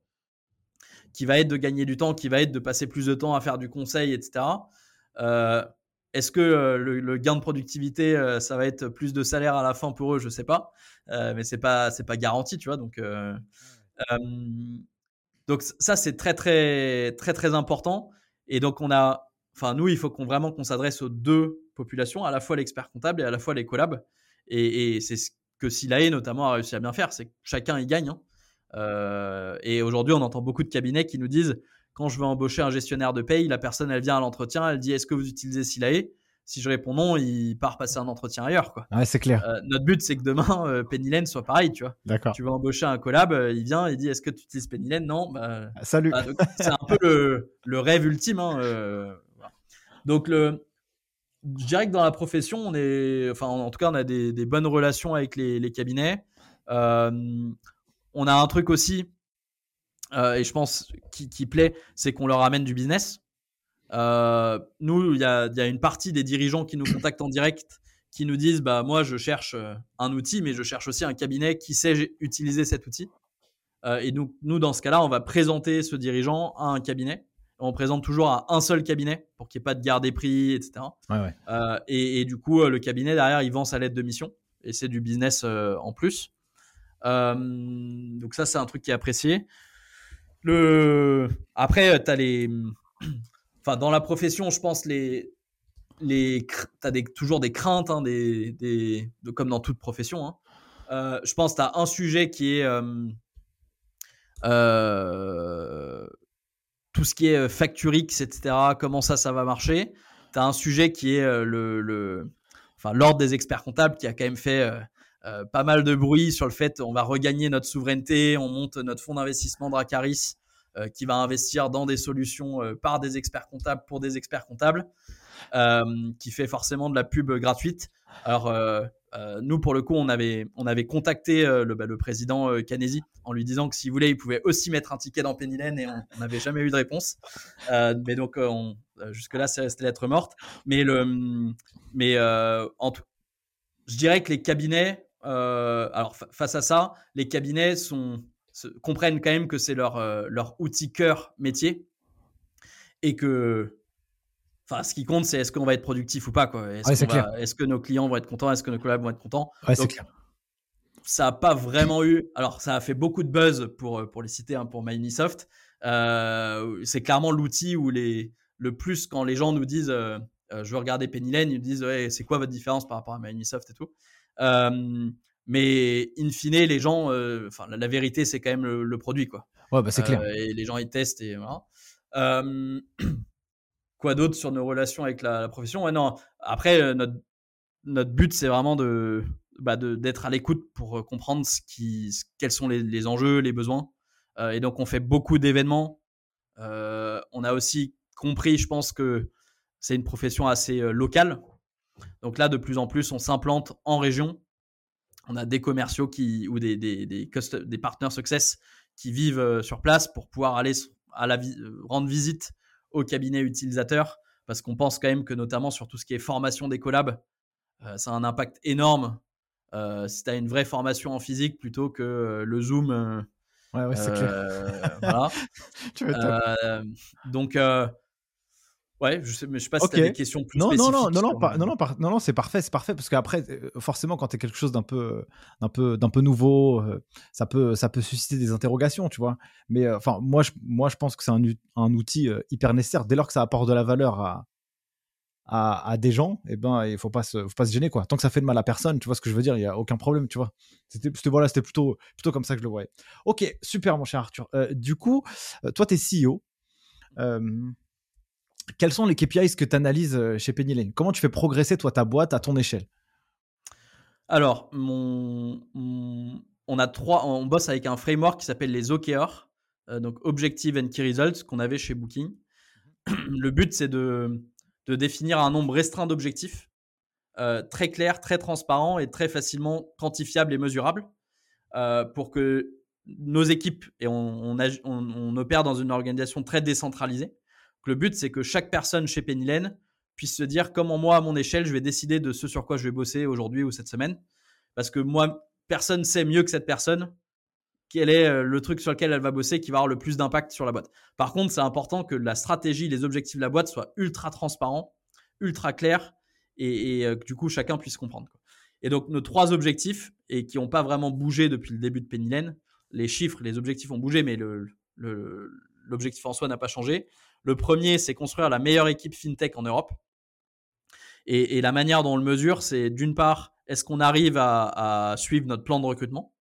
qui va être de gagner du temps, qui va être de passer plus de temps à faire du conseil, etc. Euh, est-ce que euh, le, gain de productivité, euh, ça va être plus de salaire à la fin pour eux? Je ne sais pas, mais c'est pas c'est pas garanti, tu vois. Donc donc ça c'est très très très très important. Et donc on a, enfin nous il faut qu'on vraiment qu'on s'adresse aux deux population, à la fois l'expert comptable et à la fois les collabs. Et, c'est ce que Silae notamment a réussi à bien faire, c'est que chacun y gagne. Hein. Euh, et aujourd'hui, on entend beaucoup de cabinets qui nous disent quand je veux embaucher un gestionnaire de paye, la personne elle vient à l'entretien, elle dit est-ce que vous utilisez Silae? Si je réponds non, il part passer un entretien ailleurs. Quoi. c'est clair. Euh, notre but, c'est que demain, euh, soit pareil, tu vois. D'accord. Tu veux embaucher un collab, euh, il vient, il dit est-ce que tu utilises Pennylen Non. Bah, Salut. Bah, c'est un peu le, rêve ultime. Hein, Donc le, je dirais que dans la profession, on est, enfin, en tout cas, on a des, bonnes relations avec les, cabinets. On a un truc aussi, euh, et je pense qui, plaît, c'est qu'on leur amène du business. Euh, nous, il y a, une partie des dirigeants qui nous contactent en direct, qui nous disent, bah moi, je cherche un outil, mais je cherche aussi un cabinet qui sait utiliser cet outil? et nous, nous, dans ce cas-là, on va présenter ce dirigeant à un cabinet on présente toujours à un seul cabinet pour qu'il n'y ait pas de garde des prix, etc. Euh, et, du coup, euh, le cabinet derrière, il vend sa lettre de mission et c'est du business euh, en plus. Donc ça, c'est un truc qui est apprécié. Le... Après, tu as les... Enfin, dans la profession, je pense les... Les... Tu as toujours des craintes, hein, des... Des... comme dans toute profession. Hein. je pense que tu as un sujet qui est... Euh, tout ce qui est euh, Facturix, etc., comment ça, ça va marcher. Tu as un sujet qui est euh, le, enfin, l'ordre des experts comptables qui a quand même fait euh, pas mal de bruit sur le fait on va regagner notre souveraineté, on monte notre fonds d'investissement Dracaris qui va investir dans des solutions par des experts comptables pour des experts comptables, qui fait forcément de la pub gratuite. Alors, euh, nous, pour le coup, on avait, on avait contacté euh, le, bah, le, président euh, Canesi en lui disant que s'il voulait, il pouvait aussi mettre un ticket dans Pennylen et on n'avait jamais eu de réponse. mais donc, jusque-là, c'est resté lettre morte. Mais, le, mais en tout, je dirais que les cabinets, alors face à ça, les cabinets sont, comprennent quand même que c'est leur, leur outil cœur métier et que Enfin, ce qui compte, c'est est-ce qu'on va être productif ou pas. Est-ce que nos clients vont être contents Est-ce que nos collabs vont être contents? Ça n'a pas vraiment eu. Alors, ça a fait beaucoup de buzz pour, euh, pour les citer, hein, pour Microsoft. Euh, c'est clairement l'outil où les, le plus, quand les gens nous disent euh, je veux regarder Pennylen, ils nous disent c'est quoi votre différence par rapport à Microsoft et tout. Mais in fine, les gens, enfin, la, vérité, c'est quand même le, produit. Quoi. Ouais, bah, c'est clair. et les gens, ils testent et voilà. quoi d'autre sur nos relations avec la, profession? Ouais, non. Après, euh, notre, notre but, c'est vraiment de bah d'être à l'écoute pour euh, comprendre ce qui, quels sont les, enjeux, les besoins. Euh, et donc, on fait beaucoup d'événements. on a aussi compris, je pense, que c'est une profession assez locale. Donc là, de plus en plus, on s'implante en région. on a des commerciaux qui, ou des, des, des, des partners success qui vivent sur place pour pouvoir aller à la rendre visite au cabinet utilisateur parce qu'on pense quand même que notamment sur tout ce qui est formation des collabs, ça a un impact énorme si tu as une vraie formation en physique plutôt que le Zoom. ouais, ouais, c'est clair. voilà. tu donc, Ouais, je sais, mais je sais pas si tu des questions plus non, spécifiques. Non, non, non, non, non, non, non, c'est parfait, c'est parfait, parce qu'après, forcément, quand tu es quelque chose d'un peu, d'un peu, d'un peu nouveau, ça peut, ça peut susciter des interrogations, tu vois. Mais enfin, moi, je, moi, je pense que c'est un, un, outil hyper nécessaire. Dès lors que ça apporte de la valeur à, à, à des gens, et eh ben, il faut pas se, faut pas se gêner, quoi. Tant que ça fait de mal à personne, tu vois ce que je veux dire, il y a aucun problème, tu vois. C'était, voilà, c'était plutôt, plutôt comme ça que je le voyais. Ok, super, mon cher Arthur. du coup, toi, tu es CEO. Euh, quels sont les KPIs que tu analyses euh, chez Penny Lane? Comment tu fais progresser toi ta boîte à ton échelle? Alors, on a trois, on bosse avec un framework qui s'appelle les OKR, euh, donc Objective and Key Results qu'on avait chez Booking. Le but c'est de, définir un nombre restreint d'objectifs, euh, très clairs, très transparents et très facilement quantifiables et mesurables, pour que nos équipes et on, opère dans une organisation très décentralisée le but, c'est que chaque personne chez Penny puisse se dire comment moi, à mon échelle, je vais décider de ce sur quoi je vais bosser aujourd'hui ou cette semaine. Parce que moi, personne sait mieux que cette personne quel est euh, le truc sur lequel elle va bosser qui va avoir le plus d'impact sur la boîte. Par contre, c'est important que la stratégie, les objectifs de la boîte soient ultra transparents, ultra clairs et, euh, que du coup chacun puisse comprendre. Et donc nos trois objectifs et qui n'ont pas vraiment bougé depuis le début de Penny les chiffres, les objectifs ont bougé, mais l'objectif en soi n'a pas changé. Le premier, c'est construire la meilleure équipe fintech en Europe. Et, la manière dont on le mesure, c'est d'une part, est-ce qu'on arrive à, suivre notre plan de recrutement?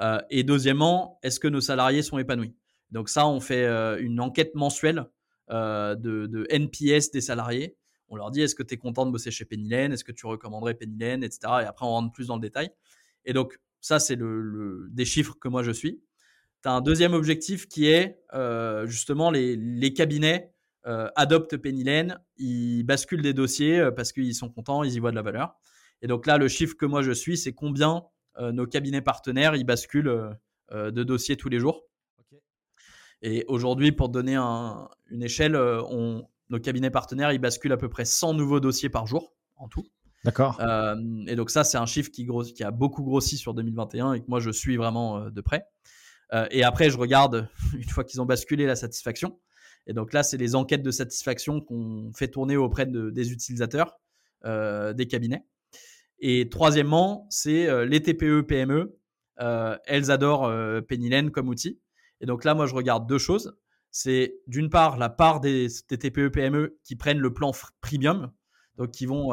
Euh, Et deuxièmement, est-ce que nos salariés sont épanouis? Donc ça, on fait euh, une enquête mensuelle euh, de, NPS des salariés. On leur dit, est-ce que tu es content de bosser chez Penny Est-ce que tu recommanderais Penny etc. Et après, on rentre plus dans le détail. Et donc, ça, c'est le, des chiffres que moi je suis tu as un deuxième objectif qui est euh, justement les, cabinets euh, adoptent Lane, ils basculent des dossiers euh, parce qu'ils sont contents, ils y voient de la valeur. Et donc là, le chiffre que moi je suis, c'est combien nos cabinets partenaires ils basculent de dossiers tous les jours. Et aujourd'hui, pour donner une échelle, on, nos cabinets partenaires ils basculent à peu près 100 nouveaux dossiers par jour en tout. D'accord. et donc ça, c'est un chiffre qui, qui, a beaucoup grossi sur 2021 et que moi je suis vraiment de près. Euh, et après, je regarde, une fois qu'ils ont basculé, la satisfaction. Et donc là, c'est les enquêtes de satisfaction qu'on fait tourner auprès de, des utilisateurs, euh, des cabinets. Et troisièmement, c'est euh, les TPE, PME. elles adorent Pennylen comme outil. Et donc là, moi, je regarde deux choses. C'est d'une part la part des, TPE, PME qui prennent le plan premium, donc qui vont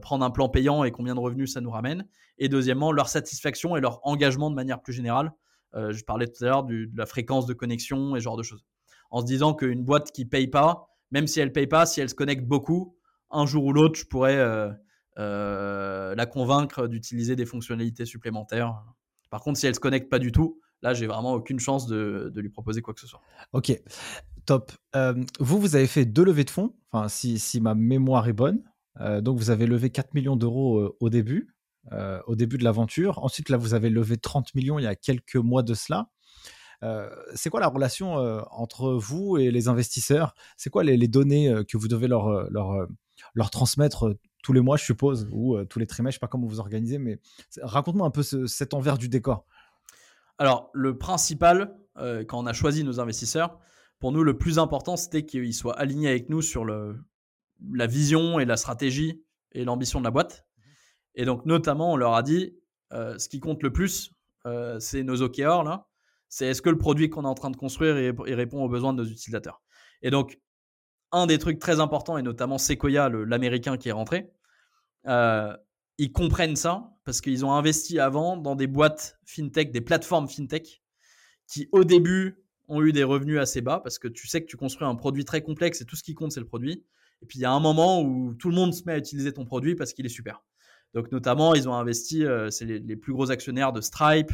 prendre un plan payant et combien de revenus ça nous ramène. Et deuxièmement, leur satisfaction et leur engagement de manière plus générale euh, je parlais tout à l'heure de la fréquence de connexion et ce genre de choses. En se disant qu'une boîte qui paye pas, même si elle paye pas, si elle se connecte beaucoup, un jour ou l'autre, je pourrais euh, euh, la convaincre d'utiliser des fonctionnalités supplémentaires. Par contre, si elle se connecte pas du tout, là, j'ai vraiment aucune chance de, lui proposer quoi que ce soit. Ok, top. vous, vous avez fait deux levées de fonds, si, si ma mémoire est bonne. donc, vous avez levé 4 millions d'euros au début. Euh, au début de l'aventure. Ensuite, là, vous avez levé 30 millions il y a quelques mois de cela. Euh, c'est quoi la relation euh, entre vous et les investisseurs? C'est quoi les, données que vous devez leur, transmettre tous les mois, je suppose, ou tous les trimestres, je sais pas comment vous organisez, mais raconte-moi un peu cet envers du décor. Alors, le principal, quand on a choisi nos investisseurs, pour nous, le plus important, c'était qu'ils soient alignés avec nous sur la vision et la stratégie et l'ambition de la boîte. Et donc, notamment, on leur a dit, euh, ce qui compte le plus, euh, c'est nos OKR, là. C'est est-ce que le produit qu'on est en train de construire répond aux besoins de nos utilisateurs. Et donc, un des trucs très importants, et notamment Sequoia, l'américain qui est rentré, euh, ils comprennent ça parce qu'ils ont investi avant dans des boîtes fintech, des plateformes fintech, qui au début ont eu des revenus assez bas parce que tu sais que tu construis un produit très complexe et tout ce qui compte, c'est le produit. Et puis il y a un moment où tout le monde se met à utiliser ton produit parce qu'il est super. Donc notamment, ils ont investi, euh, c'est les, plus gros actionnaires de Stripe,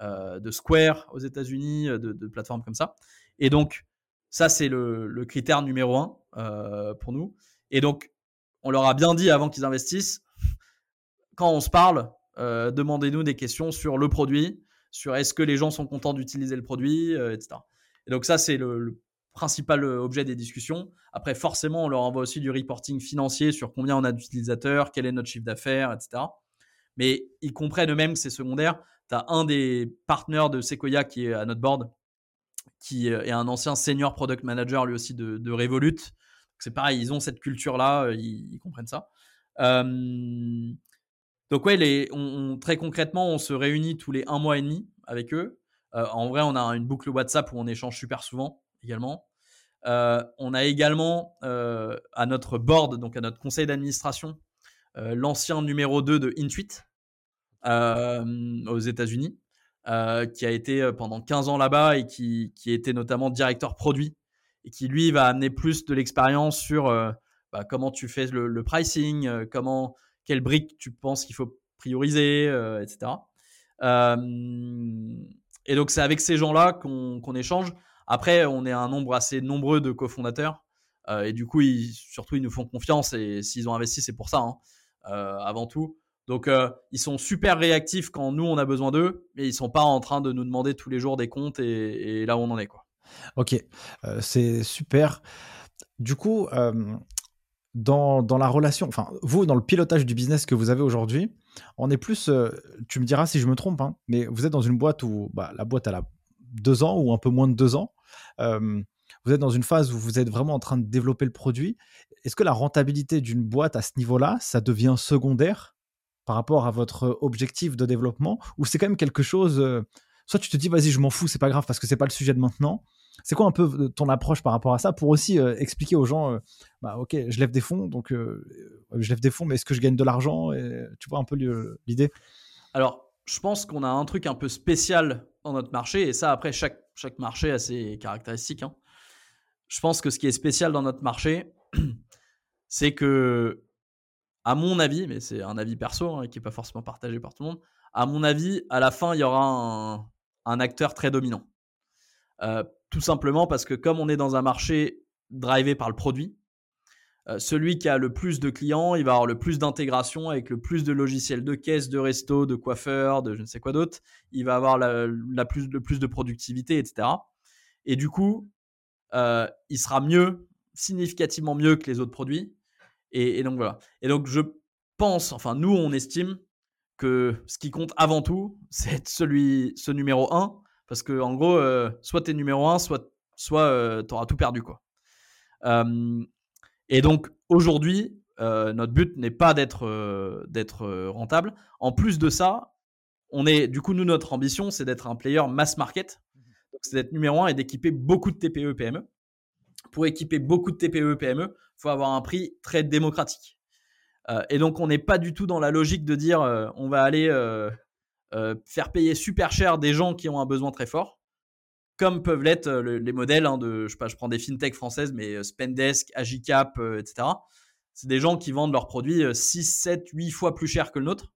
euh, de Square aux États-Unis, euh, de, plateformes comme ça. Et donc, ça, c'est le, critère numéro un pour nous. Et donc, on leur a bien dit avant qu'ils investissent, quand on se parle, demandez-nous des questions sur le produit, sur est-ce que les gens sont contents d'utiliser le produit, etc. Et donc ça, c'est le, principal objet des discussions. Après, forcément, on leur envoie aussi du reporting financier sur combien on a d'utilisateurs, quel est notre chiffre d'affaires, etc. Mais ils comprennent eux-mêmes que c'est secondaire. Tu as un des partenaires de Sequoia qui est à notre board, qui est un ancien senior product manager lui aussi de, de Revolut. C'est pareil, ils ont cette culture-là, ils, comprennent ça. donc ouais, les, très concrètement, on se réunit tous les un mois et demi avec eux. en vrai, on a une boucle WhatsApp où on échange super souvent également. on a également à notre board, donc à notre conseil d'administration, l'ancien numéro 2 de Intuit aux États-Unis, qui a été pendant 15 ans là-bas et qui, qui était notamment directeur produit et qui lui va amener plus de l'expérience sur bah, comment tu fais le, pricing, comment, quelle brique tu penses qu'il faut prioriser, etc. et donc c'est avec ces gens-là qu'on échange. Après, on est un nombre assez nombreux de cofondateurs. Euh, et du coup, surtout, ils nous font confiance. Et s'ils ont investi, c'est pour ça, hein, euh, avant tout. Donc, euh, ils sont super réactifs quand nous, on a besoin d'eux. Mais ils sont pas en train de nous demander tous les jours des comptes et, là où on en est. Quoi. Ok, c'est super. Du coup, dans, dans, la relation, enfin, vous, dans le pilotage du business que vous avez aujourd'hui, on est plus, tu me diras si je me trompe, hein, mais vous êtes dans une boîte où bah, la boîte, elle a deux ans ou un peu moins de deux ans vous êtes dans une phase où vous êtes vraiment en train de développer le produit. Est-ce que la rentabilité d'une boîte à ce niveau-là, ça devient secondaire par rapport à votre objectif de développement ou c'est quand même quelque chose soit tu te dis vas-y je m'en fous c'est pas grave parce que c'est pas le sujet de maintenant. C'est quoi un peu ton approche par rapport à ça pour aussi expliquer aux gens bah ok je lève des fonds donc je lève des fonds mais est-ce que je gagne de l'argent? et, tu vois un peu l'idée? Alors je pense qu'on a un truc un peu spécial dans notre marché et ça après chaque chaque marché a ses caractéristiques. Hein. Je pense que ce qui est spécial dans notre marché, c'est que, à mon avis, mais c'est un avis perso hein, qui n'est pas forcément partagé par tout le monde, à mon avis, à la fin, il y aura un, acteur très dominant. Euh, tout simplement parce que comme on est dans un marché drivé par le produit, euh, celui qui a le plus de clients, il va avoir le plus d'intégration avec le plus de logiciels de caisse, de resto, de coiffeur, de je ne sais quoi d'autre. Il va avoir la, plus, le plus de productivité, etc. Et du coup, euh, il sera mieux, significativement mieux que les autres produits. Et, donc voilà. Et donc je pense, enfin nous on estime que ce qui compte avant tout, c'est celui, ce numéro 1. Parce que en gros, euh, soit tu es numéro 1, soit, soit tu auras tout perdu. quoi. Et donc aujourd'hui, euh, notre but n'est pas d'être euh, d'être euh, rentable. En plus de ça, on est du coup nous notre ambition c'est d'être un player mass market. Donc c'est d'être numéro un et d'équiper beaucoup de TPE PME. Pour équiper beaucoup de TPE PME, il faut avoir un prix très démocratique. et donc on n'est pas du tout dans la logique de dire on va aller faire payer super cher des gens qui ont un besoin très fort comme peuvent l'être euh, les modèles hein, de, je sais pas, je prends des fintech françaises, mais euh, Spendesk, Agicap, euh, etc. C'est des gens qui vendent leurs produits 6, 7, 8 fois plus cher que le nôtre.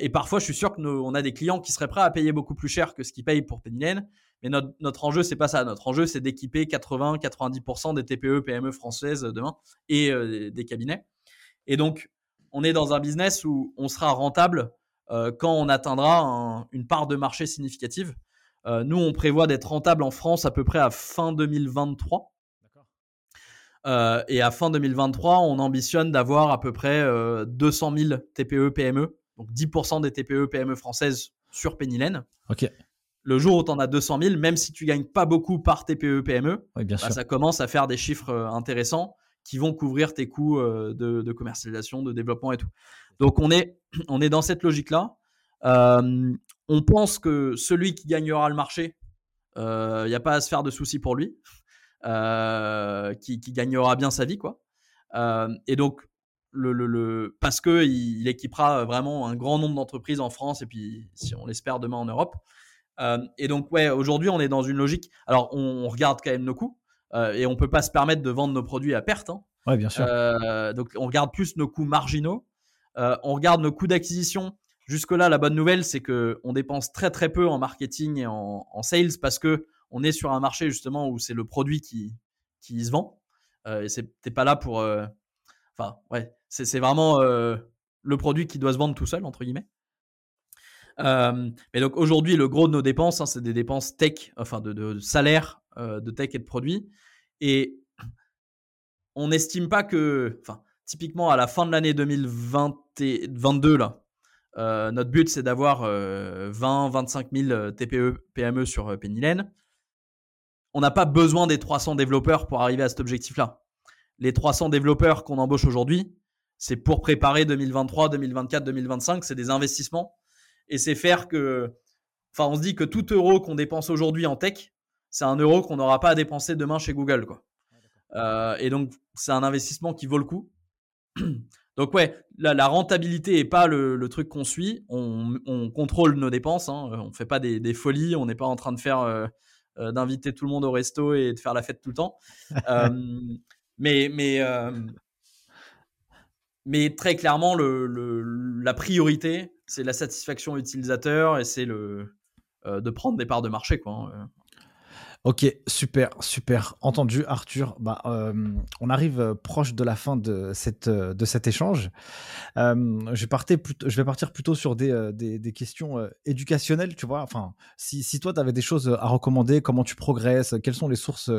et parfois, je suis sûr qu'on a des clients qui seraient prêts à payer beaucoup plus cher que ce qu'ils payent pour Pennylen. Mais notre, notre enjeu, c'est pas ça. Notre enjeu, c'est d'équiper 80-90% des TPE, PME françaises demain et des cabinets. Et donc, on est dans un business où on sera rentable quand on atteindra une part de marché significative. Euh, nous, on prévoit d'être rentable en France à peu près à fin 2023. Euh, et à fin 2023, on ambitionne d'avoir à peu près 200 000 TPE PME, donc 10% des TPE PME françaises sur Pennylen. Ok. Le jour où tu en as 200 000, même si tu gagnes pas beaucoup par TPE PME, bah, ça commence à faire des chiffres euh, intéressants qui vont couvrir tes coûts de, de, commercialisation, de développement et tout. Donc on est, on est dans cette logique-là. Euh, on pense que celui qui gagnera le marché, il euh, n'y a pas à se faire de soucis pour lui, euh, qui, gagnera bien sa vie, quoi. et donc, le, parce que il, équipera vraiment un grand nombre d'entreprises en France et puis, si on l'espère, demain en Europe. et donc, ouais, aujourd'hui, on est dans une logique. Alors, on, regarde quand même nos coûts et on peut pas se permettre de vendre nos produits à perte. Hein. Ouais, bien sûr. donc, on regarde plus nos coûts marginaux. on regarde nos coûts d'acquisition Jusque-là, la bonne nouvelle, c'est que on dépense très très peu en marketing et en, sales parce que on est sur un marché justement où c'est le produit qui, qui se vend. Euh, et t'es pas là pour. Euh, ouais, c'est vraiment euh, le produit qui doit se vendre tout seul entre guillemets. mais donc aujourd'hui, le gros de nos dépenses, hein, c'est des dépenses tech, enfin de, de salaire de tech et de produits. Et on n'estime pas que, enfin, typiquement à la fin de l'année 2022, là, notre but c'est d'avoir 20-25 000 TPE, PME sur Penny Lane. On n'a pas besoin des 300 développeurs pour arriver à cet objectif-là. Les 300 développeurs qu'on embauche aujourd'hui, c'est pour préparer 2023, 2024, 2025. C'est des investissements. Et c'est faire que. Enfin, on se dit que tout euro qu'on dépense aujourd'hui en tech, c'est un euro qu'on n'aura pas à dépenser demain chez Google. Quoi. Euh, et donc, c'est un investissement qui vaut le coup. Donc ouais, la, rentabilité est pas le, truc qu'on suit. On, contrôle nos dépenses. Hein. On fait pas des, folies. On n'est pas en train de faire euh, euh, d'inviter tout le monde au resto et de faire la fête tout le temps. mais mais mais très clairement, le, la priorité, c'est la satisfaction utilisateur et c'est le de prendre des parts de marché quoi. Ok, super, super. Entendu, Arthur. Bah, euh, on arrive euh, proche de la fin de, euh, cet échange. je, vais partir plutôt sur des, questions éducationnelles, tu vois. Enfin, si, toi, tu avais des choses à recommander, comment tu progresses, quelles sont les sources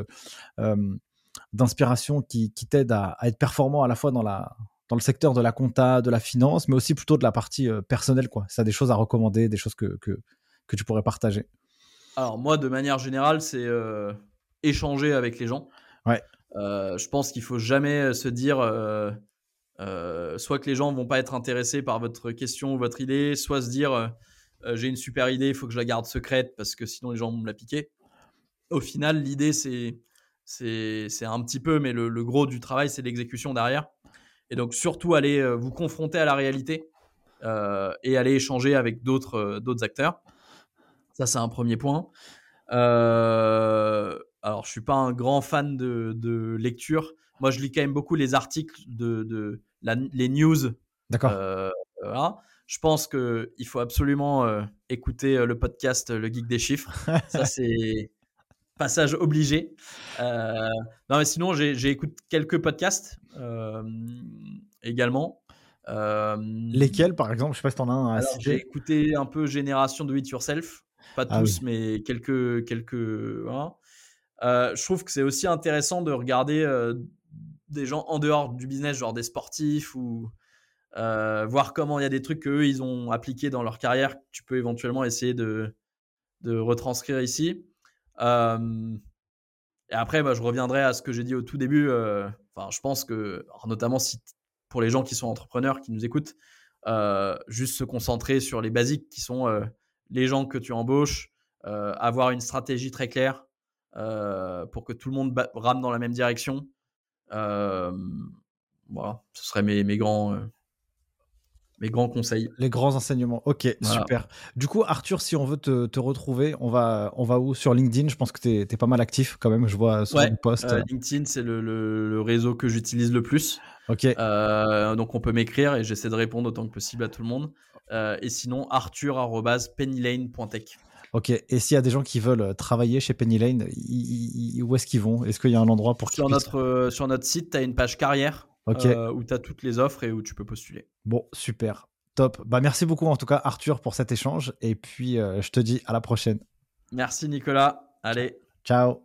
d'inspiration qui, t'aident à, être performant à la fois dans, le secteur de la compta, de la finance, mais aussi plutôt de la partie personnelle, quoi. Si tu as des choses à recommander, des choses que tu pourrais partager. Alors moi, de manière générale, c'est euh, échanger avec les gens. Ouais. Euh, je pense qu'il faut jamais euh, se dire soit que les gens vont pas être intéressés par votre question ou votre idée, soit se dire j'ai une super idée, il faut que je la garde secrète parce que sinon les gens vont me la piquer. Au final, l'idée c'est c'est un petit peu, mais le, le gros du travail c'est l'exécution derrière. Et donc surtout aller vous confronter à la réalité et aller échanger avec d'autres d'autres acteurs. Ça, c'est un premier point. Euh, alors, je suis pas un grand fan de, lecture. Moi, je lis quand même beaucoup les articles de, les news. D'accord. Euh, je pense qu'il faut absolument euh, écouter le podcast Le Geek des chiffres. Ça, c'est passage obligé. non, mais sinon, j'ai écouté quelques podcasts également. Lesquels, par exemple? Je sais pas si tu en as un à J'ai écouté un peu Génération de It Yourself. Pas ah tous, mais quelques. quelques euh, je trouve que c'est aussi intéressant de regarder euh, des gens en dehors du business, genre des sportifs ou euh, voir comment il y a des trucs qu'eux, ils ont appliqués dans leur carrière que tu peux éventuellement essayer de, de retranscrire ici. et après, bah, je reviendrai à ce que j'ai dit au tout début. Enfin, je pense que, notamment si, pour les gens qui sont entrepreneurs, qui nous écoutent, juste se concentrer sur les basiques qui sont les gens que tu embauches, euh, avoir une stratégie très claire euh, pour que tout le monde rame dans la même direction. Euh, voilà, ce serait mes, mes grands mes grands conseils. Les grands enseignements. Ok, super. Du coup, Arthur, si on veut te, retrouver, on va, on va où? Sur LinkedIn? Je pense que tu es, pas mal actif quand même. Je vois sur ouais, post. LinkedIn, c'est le, réseau que j'utilise le plus. Ok. donc, on peut m'écrire et j'essaie de répondre autant que possible à tout le monde. Euh, et sinon, arthur.pennylane.tech. Ok, et s'il y a des gens qui veulent euh, travailler chez Penny Lane, où est-ce qu'ils vont? Est-ce qu'il y a un endroit pour sur notre euh, Sur notre site, tu as une page carrière où tu as toutes les offres et où tu peux postuler. Bon, super, top. Bah, merci beaucoup en tout cas Arthur pour cet échange et puis je te dis à la prochaine. Merci Nicolas, allez. Ciao.